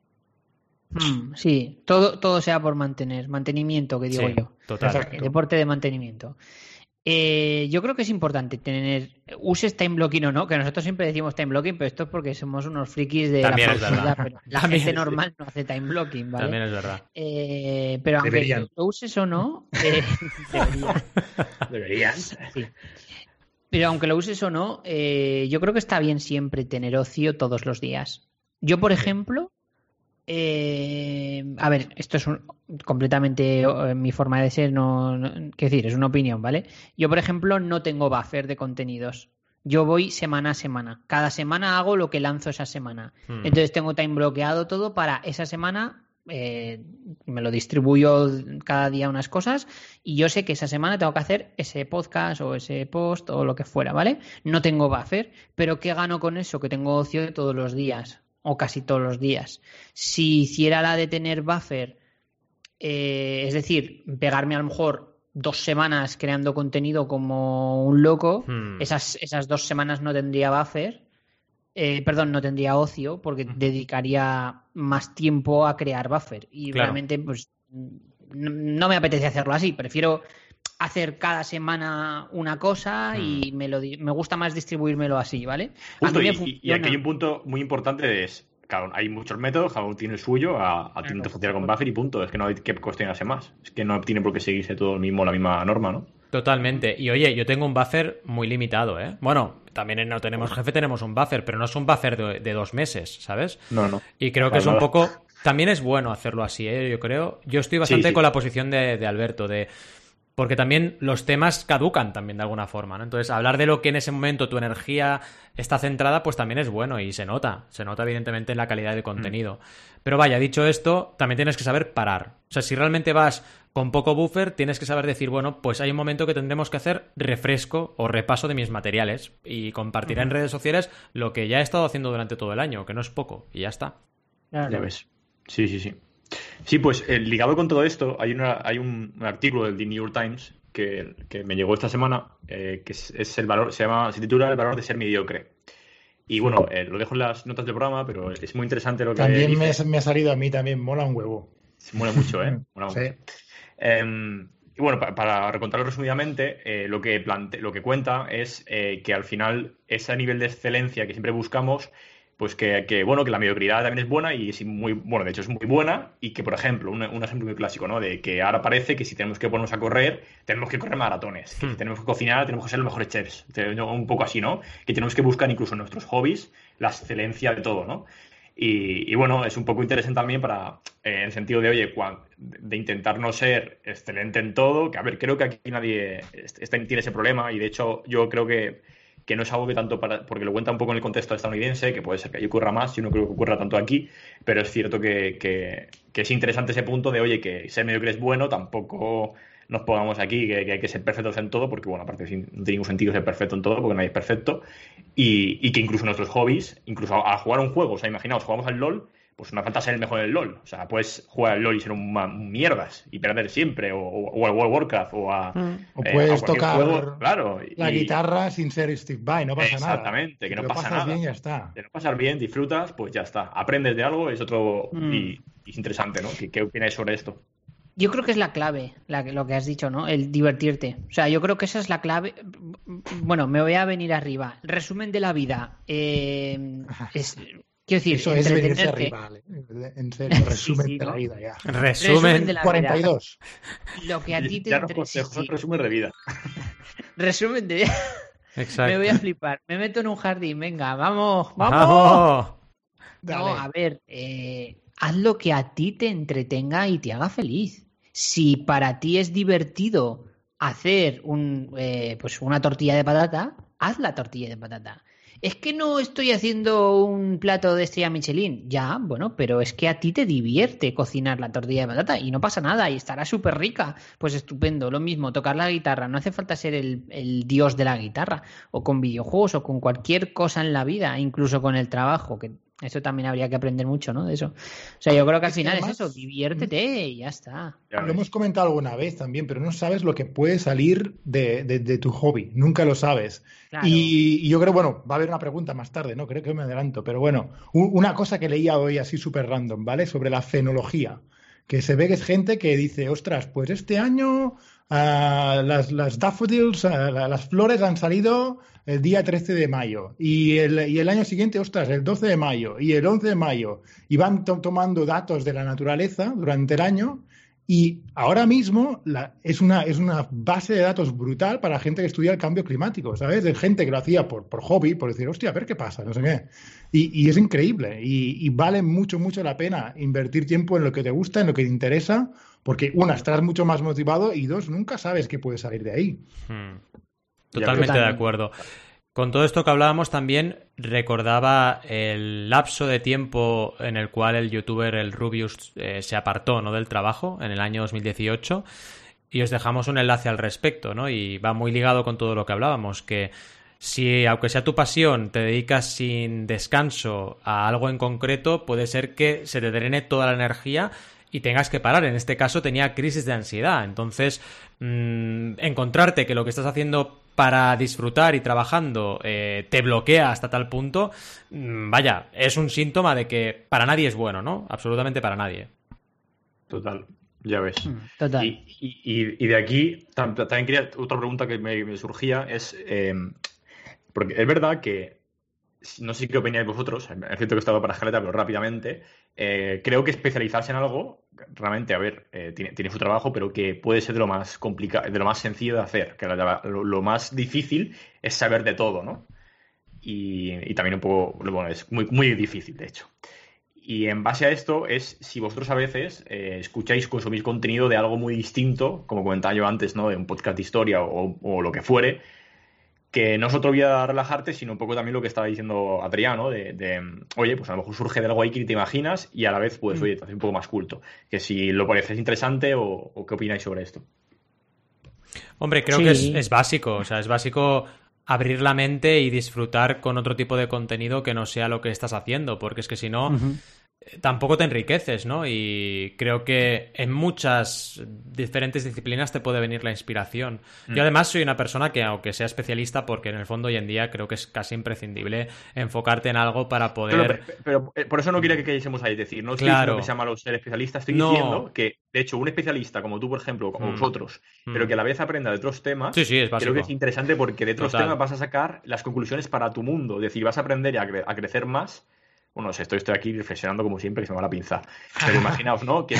Mm, sí, todo, todo sea por mantener, mantenimiento, que digo yo. Total. Deporte de mantenimiento. Eh, yo creo que es importante tener, uses time blocking o no, que nosotros siempre decimos time blocking, pero esto es porque somos unos frikis de También la Pero la gente normal no hace time blocking, ¿vale? También es verdad. Eh, pero aunque lo uses o no, eh, deberían. Pero aunque lo uses o no, yo creo que está bien siempre tener ocio todos los días. Yo, por ejemplo, eh, a ver, esto es completamente eh, mi forma de ser, no, decir, es una opinión, ¿vale? Yo, por ejemplo, no tengo buffer de contenidos. Yo voy semana a semana. Cada semana hago lo que lanzo esa semana. Hmm. Entonces tengo time bloqueado todo para esa semana. Eh, me lo distribuyo cada día unas cosas y yo sé que esa semana tengo que hacer ese podcast o ese post o lo que fuera, ¿vale? No tengo buffer, pero ¿qué gano con eso? Que tengo ocio todos los días o casi todos los días. Si hiciera la de tener buffer, eh, es decir, pegarme a lo mejor dos semanas creando contenido como un loco, hmm. esas, esas dos semanas no tendría buffer. Eh, perdón, no tendría ocio porque dedicaría más tiempo a crear buffer. Y realmente, pues, no, me apetece hacerlo así. Prefiero hacer cada semana una cosa y hmm. me, lo, me gusta más distribuírmelo así, ¿vale? y, aquí hay un punto muy importante es, claro, hay muchos métodos, cada uno tiene el suyo, a, a claro, funcionar con buffer y punto. Es que no hay que cuestionarse más. Es que no tiene por qué seguirse todo el mismo, la misma norma, ¿no? Totalmente. Y oye, yo tengo un buffer muy limitado, ¿eh? Bueno, también en No Tenemos Jefe tenemos un buffer, pero no es un buffer de, dos meses, ¿sabes? No, no. Y creo que es un poco... También es bueno hacerlo así, ¿eh? Yo creo. Yo estoy bastante con la posición de Alberto, de porque también los temas caducan también de alguna forma, ¿no? Entonces, hablar de lo que en ese momento tu energía está centrada, pues también es bueno y se nota, se nota evidentemente en la calidad de contenido. Mm. Pero vaya, dicho esto, también tienes que saber parar. O sea, si realmente vas con poco buffer, tienes que saber decir, bueno, pues hay un momento que tendremos que hacer refresco o repaso de mis materiales y compartir en redes sociales lo que ya he estado haciendo durante todo el año, que no es poco, y ya está. Ya ves. Sí, sí, sí. Sí, pues eh, ligado con todo esto, hay, hay un, artículo del The New York Times que, me llegó esta semana, eh, que es, el valor, se llama, se titula El valor de ser mediocre. Y bueno, eh, lo dejo en las notas del programa, pero es muy interesante lo que También me, me, ha salido a mí, también mola un huevo. Se mola mucho, ¿eh? Mola mucho. Em, y bueno, para, recontarlo resumidamente, lo, que lo que cuenta es que al final ese nivel de excelencia que siempre buscamos pues que, bueno, que la mediocridad también es buena y es muy, bueno, de hecho es muy buena y que, por ejemplo, un, ejemplo muy clásico, ¿no? De que ahora parece que si tenemos que ponernos a correr, tenemos que correr maratones, que si hmm. tenemos que cocinar, tenemos que ser los mejores chefs, un poco así, ¿no? Que tenemos que buscar incluso en nuestros hobbies la excelencia de todo, ¿no? Y, bueno, es un poco interesante también para, eh, en el sentido de, oye, de intentar no ser excelente en todo, que a ver, creo que aquí nadie tiene ese problema y de hecho yo creo que que no es algo que tanto para, porque lo cuenta un poco en el contexto estadounidense, que puede ser que ahí ocurra más, yo no creo que ocurra tanto aquí, pero es cierto que, es interesante ese punto de, oye, que ser mediocre es bueno, tampoco nos pongamos aquí que, hay que ser perfectos en todo, porque bueno, aparte no tiene ningún sentido ser perfecto en todo, porque nadie es perfecto, y, y que incluso nuestros hobbies, incluso a, a, jugar un juego, o sea, imaginaos, jugamos al LOL pues no falta ser el mejor en el LOL. O sea, puedes jugar al LOL y ser un, mierdas y perder siempre, o, al World of Warcraft, o a. Mm. O eh, puedes tocar claro, la guitarra sin ser Steve Vai, no pasa nada. Exactamente, que no pasa nada. bien, ya está. Que no pasar bien, disfrutas, pues ya está. Aprendes de algo, es otro. Mm. Y, es interesante, ¿no? ¿Qué, ¿Qué, opináis sobre esto? Yo creo que es la clave, lo que has dicho, ¿no? El divertirte. O sea, yo creo que esa es la clave. Bueno, me voy a venir arriba. Resumen de la vida. Eh, es, Quiero decir, eso es venirse rival. ¿eh? En serio, resumen de la vida ya. Resumen, de la 42. Vida. Lo que a ti te ya no sí, resumen de vida. resumen de vida. Exacto. Me voy a flipar. Me meto en un jardín. Venga, vamos, vamos. No, a ver, eh, haz lo que a ti te entretenga y te haga feliz. Si para ti es divertido hacer un, eh, pues una tortilla de patata, haz la tortilla de patata. Es que no estoy haciendo un plato de estrella Michelin. Ya, bueno, pero es que a ti te divierte cocinar la tortilla de patata y no pasa nada y estará súper rica. Pues estupendo, lo mismo, tocar la guitarra. No hace falta ser el, el, dios de la guitarra o con videojuegos o con cualquier cosa en la vida, incluso con el trabajo, que eso también habría que aprender mucho, ¿no? De eso. O sea, yo creo que al final es eso, diviértete y ya está. lo hemos comentado alguna vez también, pero no sabes lo que puede salir de, tu hobby, nunca lo sabes. Y, yo creo, bueno, va a haber una pregunta más tarde, ¿no? Creo que me adelanto, pero bueno, una cosa que leía hoy así súper random, ¿vale? Sobre la fenología, que se ve que es gente que dice, ostras, pues este año uh, las, las daffodils, uh, las flores han salido el día 13 de mayo y el, y el, año siguiente, ostras, el 12 de mayo y el 11 de mayo y van tomando datos de la naturaleza durante el año y ahora mismo la, es, una, es una base de datos brutal para la gente que estudia el cambio climático, ¿sabes? De gente que lo hacía por, por hobby, por decir, hostia, a ver qué pasa, no sé qué. Y, y es increíble y, y, vale mucho, mucho la pena invertir tiempo en lo que te gusta, en lo que te interesa, porque una, estás mucho más motivado y dos, nunca sabes qué puede salir de ahí. Hmm. Totalmente de acuerdo. Con todo esto que hablábamos también recordaba el lapso de tiempo en el cual el youtuber el Rubius eh, se apartó ¿no? del trabajo en el año 2018 y os dejamos un enlace al respecto, ¿no? Y va muy ligado con todo lo que hablábamos, que si aunque sea tu pasión te dedicas sin descanso a algo en concreto, puede ser que se te drene toda la energía y tengas que parar. En este caso tenía crisis de ansiedad. Entonces, mmm, encontrarte que lo que estás haciendo para disfrutar y trabajando eh, te bloquea hasta tal punto, mmm, vaya, es un síntoma de que para nadie es bueno, ¿no? Absolutamente para nadie. Total. Ya ves. Mm, total. Y, y, y, de aquí, también quería, otra pregunta que me, surgía es, eh, porque es verdad que no sé qué opináis vosotros, es cierto que estaba para escaleta, pero rápidamente, eh, creo que especializarse en algo, realmente, a ver, eh, tiene, su trabajo, pero que puede ser de lo más complicado, de lo más sencillo de hacer, que lo, más difícil es saber de todo, ¿no? Y, también un poco, bueno, es muy, muy difícil, de hecho. Y en base a esto es si vosotros a veces eh, escucháis, consumís contenido de algo muy distinto, como comentaba yo antes, ¿no? De un podcast de historia o, o lo que fuere, que no es otro vía relajarte, sino un poco también lo que estaba diciendo Adrián, ¿no? De, oye, pues a lo mejor surge de algo ahí que te imaginas y a la vez, pues, mm. oye, te hace un poco más culto. Que si lo pareces interesante o, qué opináis sobre esto. Hombre, creo que es, básico, o sea, es básico abrir la mente y disfrutar con otro tipo de contenido que no sea lo que estás haciendo, porque es que si no, tampoco te enriqueces, ¿no? Y creo que en muchas diferentes disciplinas te puede venir la inspiración. Yo mm. además soy una persona que, aunque sea especialista, porque en el fondo hoy en día creo que es casi imprescindible enfocarte en algo para poder... Pero, eh, por eso no quiero que quedemos ahí, decir, no estoy claro. que sea malo ser especialista, estoy diciendo que, de hecho, un especialista como tú, por ejemplo, como mm. vosotros, pero mm. que a la vez aprenda de otros temas, sí, sí, es creo que es interesante porque de otros temas vas a sacar las conclusiones para tu mundo, es decir, vas a aprender a crecer más bueno, estoy, estoy aquí reflexionando como siempre, que se me va la pinza. Pero imaginaos, ¿no? Que,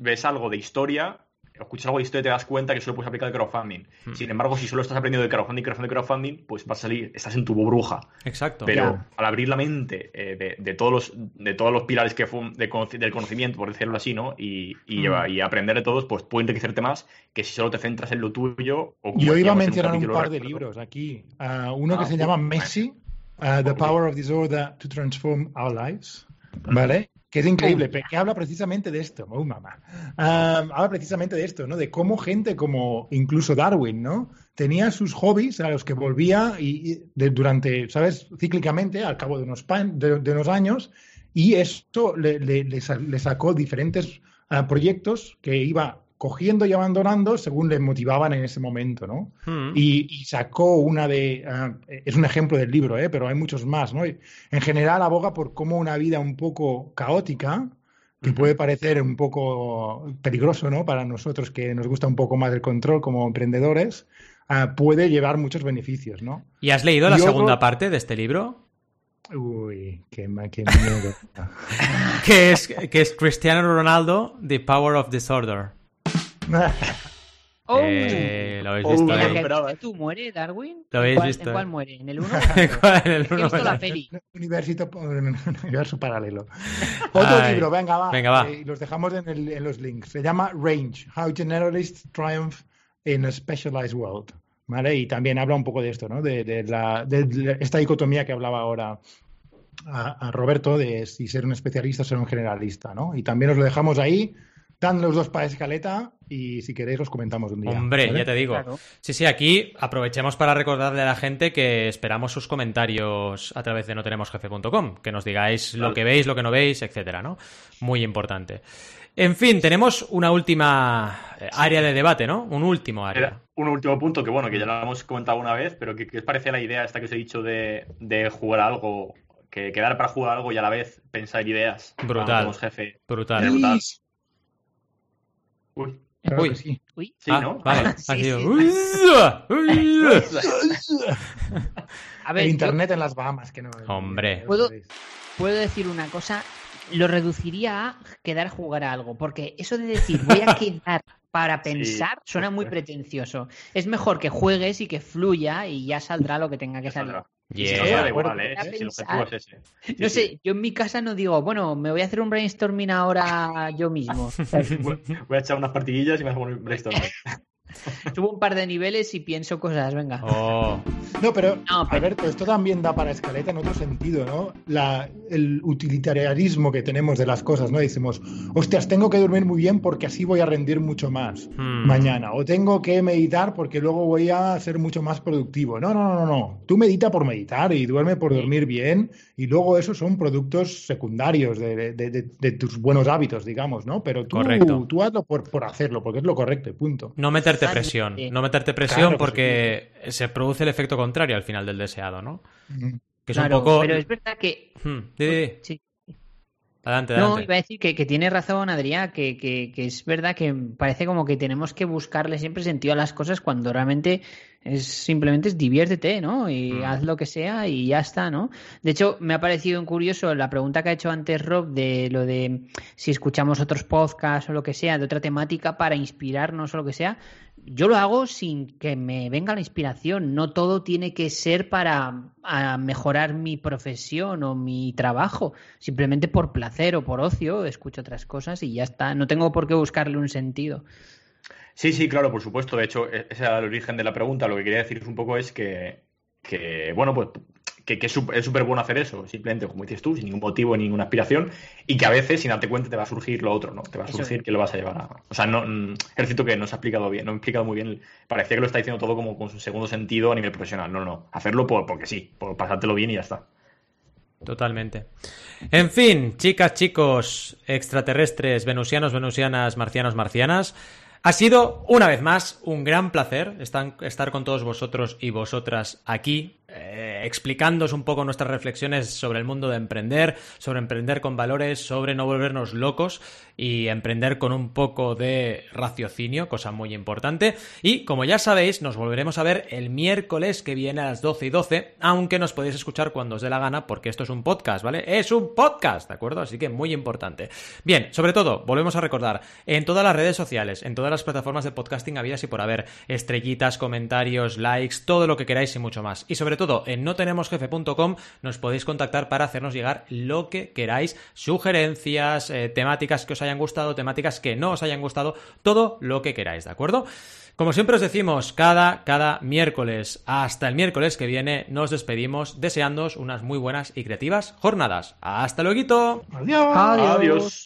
ves algo de historia, escuchas algo de historia y te das cuenta que solo puedes aplicar el crowdfunding. Hmm. Sin embargo, si solo estás aprendiendo de crowdfunding, crowdfunding, crowdfunding, pues vas a salir, estás en tu burbuja. Exacto. Pero al abrir la mente eh, de, todos los, de todos los pilares que del conocimiento, por decirlo así, ¿no? Y, y, hmm. y, aprender de todos, pues puede enriquecerte más que si solo te centras en lo tuyo. O Yo iba a mencionar un, par de libros aquí. Uh, uno que ah, se llama Messi Uh, the Power of Disorder to Transform Our Lives, ¿vale? Que es increíble, que habla precisamente de esto, oh mamá. Um, habla precisamente de esto, ¿no? De cómo gente como incluso Darwin, ¿no? Tenía sus hobbies a los que volvía y, durante, ¿sabes? Cíclicamente, al cabo de unos, de, unos años, y esto le, le, sacó diferentes uh, proyectos que iba cogiendo y abandonando según le motivaban en ese momento, ¿no? Hmm. Y, sacó una de... Ah, es un ejemplo del libro, ¿eh? pero hay muchos más, ¿no? en general aboga por cómo una vida un poco caótica, que puede parecer un poco peligroso, ¿no? Para nosotros que nos gusta un poco más el control como emprendedores, ah, puede llevar muchos beneficios, ¿no? ¿Y has leído la segunda parte de este libro? Uy, qué, qué miedo. que, es, que es Cristiano Ronaldo, The Power of Disorder. Oh, eh, lo habéis visto. Oh, ¿Tú muere, Darwin? Lo habéis visto. ¿En cuál muere? ¿En el 1? en el 1. He visto la peli. Universo, universo paralelo. Otro Ay, libro, venga, va. Venga, va. Eh, los dejamos en, el, en, los links. Se llama Range: How Generalists Triumph in a Specialized World. ¿Vale? Y también habla un poco de esto, ¿no? De, de, la, de esta dicotomía que hablaba ahora a, a, Roberto de si ser un especialista o ser un generalista, ¿no? Y también os lo dejamos ahí. Dan los dos para escaleta y si queréis los comentamos un día. Hombre, ¿vale? ya te digo. Claro. Sí, sí, aquí aprovechemos para recordarle a la gente que esperamos sus comentarios a través de notenemosjefe.com, que nos digáis vale. lo que veis, lo que no veis, etcétera, ¿no? Muy importante. En fin, tenemos una última área de debate, ¿no? Un último área. Era un último punto que, bueno, que ya lo hemos comentado una vez, pero ¿qué, qué os parece la idea esta que os he dicho de, de jugar algo, que quedar para jugar algo y a la vez pensar ideas? Brutal. Jefe. Brutal. brutal. Uy. Claro Uy. sí. Uy. Sí, ah, ¿no? Vale, Sí, ha sido. sí. A ver, El yo internet en las Bahamas, que no. Hombre. ¿Puedo- puedo decir una cosa. Lo reduciría a quedar a jugar a algo. Porque eso de decir voy a quedar para pensar suena muy pretencioso. Es mejor que juegues y que fluya y ya saldrá lo que tenga que salir. Y si Yeah. no, da igual. ¿eh? Voy a Si el objetivo es ese. Sí, No sí. sé, yo en mi casa no digo, bueno, me voy a hacer un brainstorming ahora yo mismo. Voy voy a echar unas partidillas y me hago un brainstorming. Subo un par de niveles y pienso cosas, venga. Oh, No, pero, No, pero- Alberto, esto también da para escaleta en otro sentido, ¿no? La, el utilitarianismo que tenemos de las cosas, ¿no? Decimos, hostias, tengo que dormir muy bien porque así voy a rendir mucho más hmm. mañana. O tengo que meditar porque luego voy a ser mucho más productivo. No, no, no, no. Tú medita por meditar y duerme por dormir bien y luego esos son productos secundarios de, de- de- de tus buenos hábitos, digamos, ¿no? Pero tú, Correcto. tú hazlo por, por hacerlo, porque es lo correcto y punto. No meterte Totalmente. Presión. No meterte presión Claro, porque se produce el efecto contrario al final del deseado, ¿no? Que es Claro, un poco. Pero es verdad que. Hmm, di. Sí. Adelante, No, adelante. iba a decir que, que tiene razón Adrián, que, que- que es verdad que parece como que tenemos que buscarle siempre sentido a las cosas cuando realmente es simplemente es diviértete, ¿no? Y Mm. haz lo que sea y ya está, ¿no? De hecho, me ha parecido curioso la pregunta que ha hecho antes Rob de lo de si escuchamos otros podcasts o lo que sea, de otra temática para inspirarnos o lo que sea. Yo lo hago sin que me venga la inspiración. No todo tiene que ser para mejorar mi profesión o mi trabajo. Simplemente por placer o por ocio escucho otras cosas y ya está. No tengo por qué buscarle un sentido. Sí, sí, claro, por supuesto. De hecho, e- ese era el origen de la pregunta. Lo que quería decir un poco es que, bueno, pues que, que es súper bueno hacer eso, simplemente, como dices tú, sin ningún motivo, ninguna aspiración, y que a veces, sin darte cuenta, te va a surgir lo otro, ¿no? Te va a surgir que lo vas a llevar a... O sea, no, mm, es cierto que no se ha explicado bien, no me he explicado muy bien. Parecía que lo está diciendo todo como con su segundo sentido a nivel profesional. No, no, hacerlo por, porque sí, por pasártelo bien y ya está. Totalmente. En fin, chicas, chicos, extraterrestres, venusianos, venusianas, marcianos, marcianas. Ha sido, una vez más, un gran placer estar con todos vosotros y vosotras aquí, eh, explicándoos un poco nuestras reflexiones sobre el mundo de emprender, sobre emprender con valores, sobre no volvernos locos y emprender con un poco de raciocinio, cosa muy importante. Y como ya sabéis, nos volveremos a ver el miércoles que viene a las 12 y 12, aunque nos podéis escuchar cuando os dé la gana, porque esto es un podcast, ¿vale? Es un podcast, ¿de acuerdo? Así que muy importante. Bien, sobre todo, volvemos a recordar, en todas las redes sociales, en todas las plataformas de podcasting habidas y por haber, estrellitas, comentarios, likes, todo lo que queráis y mucho más. Y sobre todo, en notenemosjefe.com nos podéis contactar para hacernos llegar lo que queráis, sugerencias, eh, temáticas que os hayan gustado, temáticas que no os hayan gustado, todo lo que queráis, ¿de acuerdo? Como siempre os decimos, cada, cada miércoles, hasta el miércoles que viene, nos despedimos deseándoos unas muy buenas y creativas jornadas. ¡Hasta luego! Adiós. Adiós. Adiós.